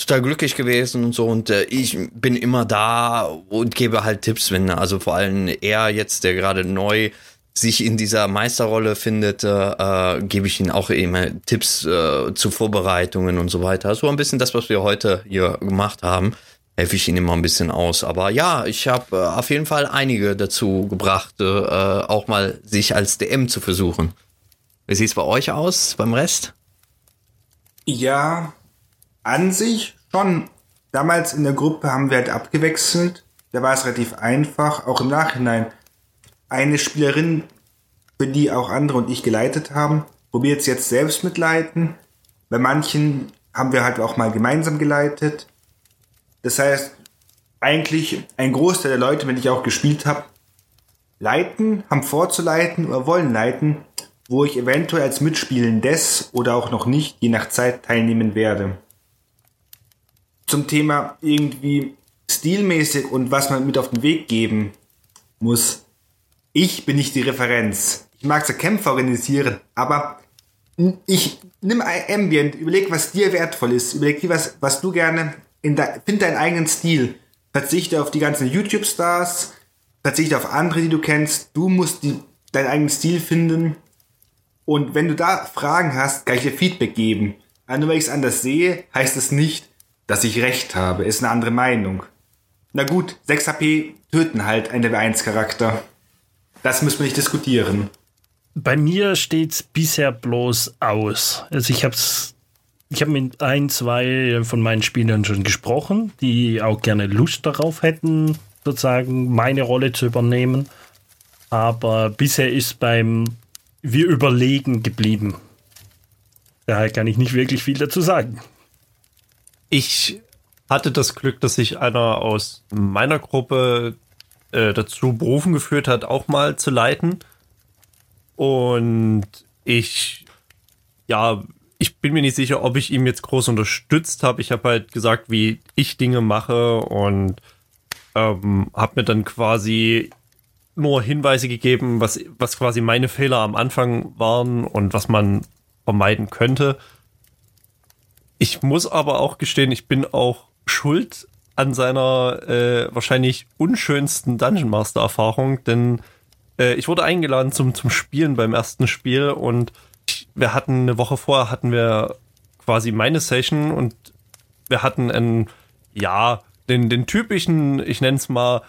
total glücklich gewesen und so und äh, ich bin immer da und gebe halt Tipps, wenn also vor allem er jetzt, der gerade neu sich in dieser Meisterrolle findet, äh, gebe ich ihnen auch immer Tipps äh, zu Vorbereitungen und so weiter. So ein bisschen das, was wir heute hier gemacht haben, helfe ich ihnen immer ein bisschen aus. Aber ja, ich habe äh, auf jeden Fall einige dazu gebracht, äh, auch mal sich als DM zu versuchen. Wie sieht es bei euch aus, beim Rest? Ja, an sich schon. Damals in der Gruppe haben wir halt abgewechselt. Da war es relativ einfach, auch im Nachhinein eine Spielerin, für die auch andere und ich geleitet haben, probiert es jetzt selbst mitleiten. Bei manchen haben wir halt auch mal gemeinsam geleitet. Das heißt, eigentlich ein Großteil der Leute, wenn ich auch gespielt habe, leiten, haben vorzuleiten oder wollen leiten, wo ich eventuell als Mitspielendes oder auch noch nicht, je nach Zeit, teilnehmen werde. Zum Thema irgendwie stilmäßig und was man mit auf den Weg geben muss. Ich bin nicht die Referenz. Ich mag so Kämpfe organisieren, aber ich nimm ein Ambient, überleg, was dir wertvoll ist, überleg dir, was, was du gerne in de, find deinen eigenen Stil. Verzichte auf die ganzen YouTube-Stars, verzichte auf andere, die du kennst. Du musst die, deinen eigenen Stil finden. Und wenn du da Fragen hast, kann ich dir Feedback geben. Nur weil ich es anders sehe, heißt es nicht, dass ich recht habe. Ist eine andere Meinung. Na gut, 6 HP töten halt einen Level 1 Charakter. Das müssen wir nicht diskutieren. Bei mir steht es bisher bloß aus. Also ich habe ich habe mit ein, zwei von meinen Spielern schon gesprochen, die auch gerne Lust darauf hätten, sozusagen meine Rolle zu übernehmen. Aber bisher ist beim Wir überlegen geblieben. Daher kann ich nicht wirklich viel dazu sagen. Ich hatte das Glück, dass sich einer aus meiner Gruppe äh, dazu berufen geführt hat, auch mal zu leiten. Und ich, ja, ich bin mir nicht sicher, ob ich ihm jetzt groß unterstützt habe. Ich habe halt gesagt, wie ich Dinge mache und ähm, habe mir dann quasi nur Hinweise gegeben, was, was quasi meine Fehler am Anfang waren und was man vermeiden könnte. Ich muss aber auch gestehen, ich bin auch schuld an seiner äh, wahrscheinlich unschönsten Dungeon Master Erfahrung, denn äh, ich wurde eingeladen zum, zum Spielen beim ersten Spiel und wir hatten eine Woche vorher hatten wir quasi meine Session und wir hatten einen, ja, den, den typischen, ich nenne es mal,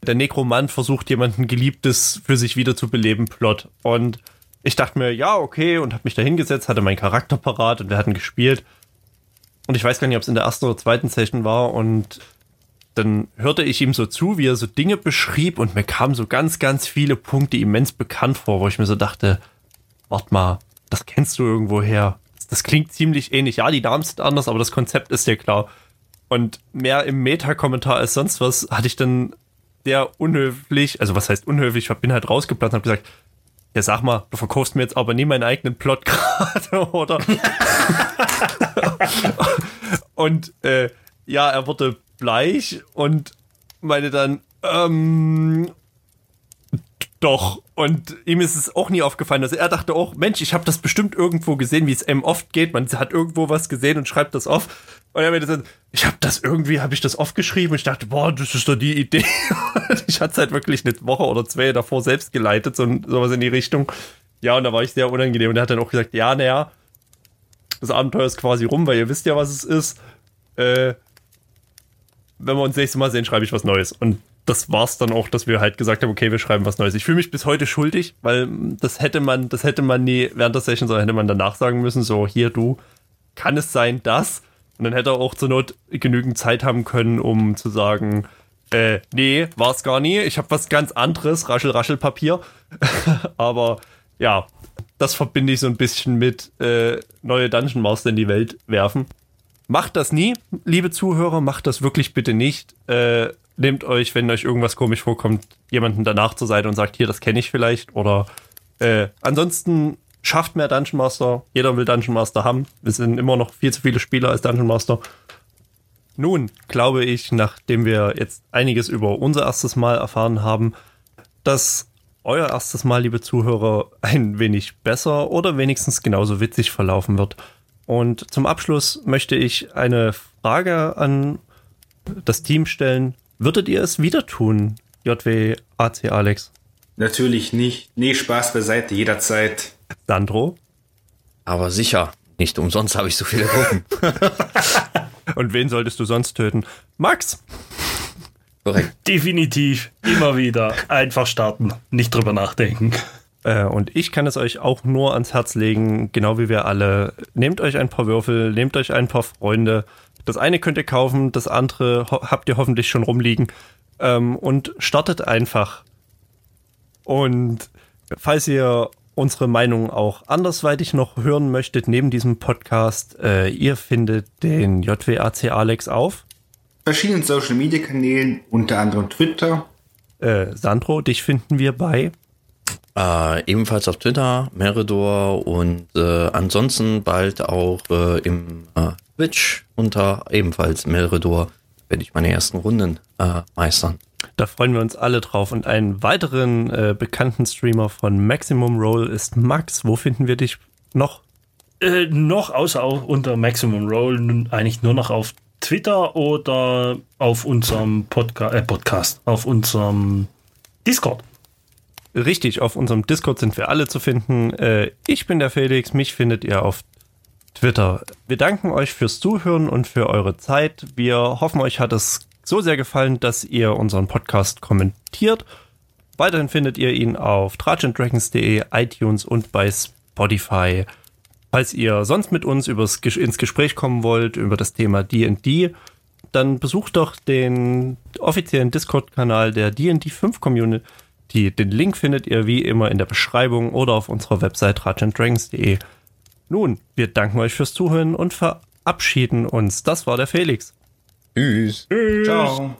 der Nekromant versucht jemanden Geliebtes für sich wieder zu beleben, Plot. Und ich dachte mir, ja, okay, und habe mich da hingesetzt, hatte meinen Charakter parat und wir hatten gespielt. Und ich weiß gar nicht, ob es in der ersten oder zweiten Session war und dann hörte ich ihm so zu, wie er so Dinge beschrieb und mir kamen so ganz, ganz viele Punkte immens bekannt vor, wo ich mir so dachte, warte mal, das kennst du irgendwo her. Das klingt ziemlich ähnlich. Ja, die Namen sind anders, aber das Konzept ist dir klar. Und mehr im Meta-Kommentar als sonst was hatte ich dann sehr unhöflich, also was heißt unhöflich, ich bin halt rausgeplatzt und habe gesagt, ja sag mal, du verkaufst mir jetzt aber nie meinen eigenen Plot [laughs] gerade, oder? [laughs] und äh, ja, er wurde bleich und meinte dann, ähm, doch. Und ihm ist es auch nie aufgefallen. Also er dachte auch, Mensch, ich habe das bestimmt irgendwo gesehen, wie es M oft geht. Man hat irgendwo was gesehen und schreibt das auf. Und er meinte dann, ich habe das irgendwie, habe ich das aufgeschrieben. Ich dachte, boah, das ist doch die Idee. [laughs] ich hatte es halt wirklich eine Woche oder zwei davor selbst geleitet, so sowas in die Richtung. Ja, und da war ich sehr unangenehm. Und er hat dann auch gesagt, ja, naja, das Abenteuer ist quasi rum, weil ihr wisst ja, was es ist. Äh, wenn wir uns nächstes Mal sehen, schreibe ich was Neues. Und das war's dann auch, dass wir halt gesagt haben, okay, wir schreiben was Neues. Ich fühle mich bis heute schuldig, weil das hätte man, das hätte man nie während der Session, sondern hätte man danach sagen müssen, so, hier, du, kann es sein, dass? Und dann hätte er auch zur Not genügend Zeit haben können, um zu sagen, äh, nee, war's gar nie. Ich habe was ganz anderes, Raschel, Raschel Papier. [laughs] Aber ja, das verbinde ich so ein bisschen mit äh, neue Dungeon Master in die Welt werfen. Macht das nie, liebe Zuhörer, macht das wirklich bitte nicht. Äh, nehmt euch, wenn euch irgendwas komisch vorkommt, jemanden danach zur Seite und sagt, hier, das kenne ich vielleicht. Oder äh, ansonsten schafft mehr Dungeon Master. Jeder will Dungeon Master haben. Wir sind immer noch viel zu viele Spieler als Dungeon Master. Nun, glaube ich, nachdem wir jetzt einiges über unser erstes Mal erfahren haben, dass euer erstes Mal, liebe Zuhörer, ein wenig besser oder wenigstens genauso witzig verlaufen wird. Und zum Abschluss möchte ich eine Frage an das Team stellen. Würdet ihr es wieder tun, JW AC Alex? Natürlich nicht. Nee, Spaß beiseite, jederzeit. Sandro? Aber sicher, nicht umsonst habe ich so viele Gruppen. [laughs] Und wen solltest du sonst töten? Max? Korrekt. [laughs] Definitiv, immer wieder. Einfach starten, nicht drüber nachdenken. Äh, und ich kann es euch auch nur ans Herz legen, genau wie wir alle. Nehmt euch ein paar Würfel, nehmt euch ein paar Freunde. Das eine könnt ihr kaufen, das andere habt ihr hoffentlich schon rumliegen. Ähm, und startet einfach. Und falls ihr unsere Meinung auch andersweitig noch hören möchtet, neben diesem Podcast, äh, ihr findet den JWAC Alex auf verschiedenen Social Media Kanälen, unter anderem Twitter. Äh, Sandro, dich finden wir bei äh, ebenfalls auf Twitter, Meridor und äh, ansonsten bald auch äh, im äh, Twitch unter ebenfalls Meridor werde ich meine ersten Runden äh, meistern. Da freuen wir uns alle drauf. Und einen weiteren äh, bekannten Streamer von Maximum Roll ist Max. Wo finden wir dich noch? Äh, noch außer auch unter Maximum Roll eigentlich nur noch auf Twitter oder auf unserem Podca äh, Podcast, auf unserem Discord. Richtig, auf unserem Discord sind wir alle zu finden. Äh, ich bin der Felix, mich findet ihr auf Twitter. Wir danken euch fürs Zuhören und für eure Zeit. Wir hoffen, euch hat es so sehr gefallen, dass ihr unseren Podcast kommentiert. Weiterhin findet ihr ihn auf tratschanddragons.de, iTunes und bei Spotify. Falls ihr sonst mit uns übers, ins Gespräch kommen wollt über das Thema D&D, dann besucht doch den offiziellen Discord-Kanal der D&D 5 Community. Den Link findet ihr wie immer in der Beschreibung oder auf unserer Website ratchanddragons.de. Nun, wir danken euch fürs Zuhören und verabschieden uns. Das war der Felix. Tschüss. Tschüss. Ciao.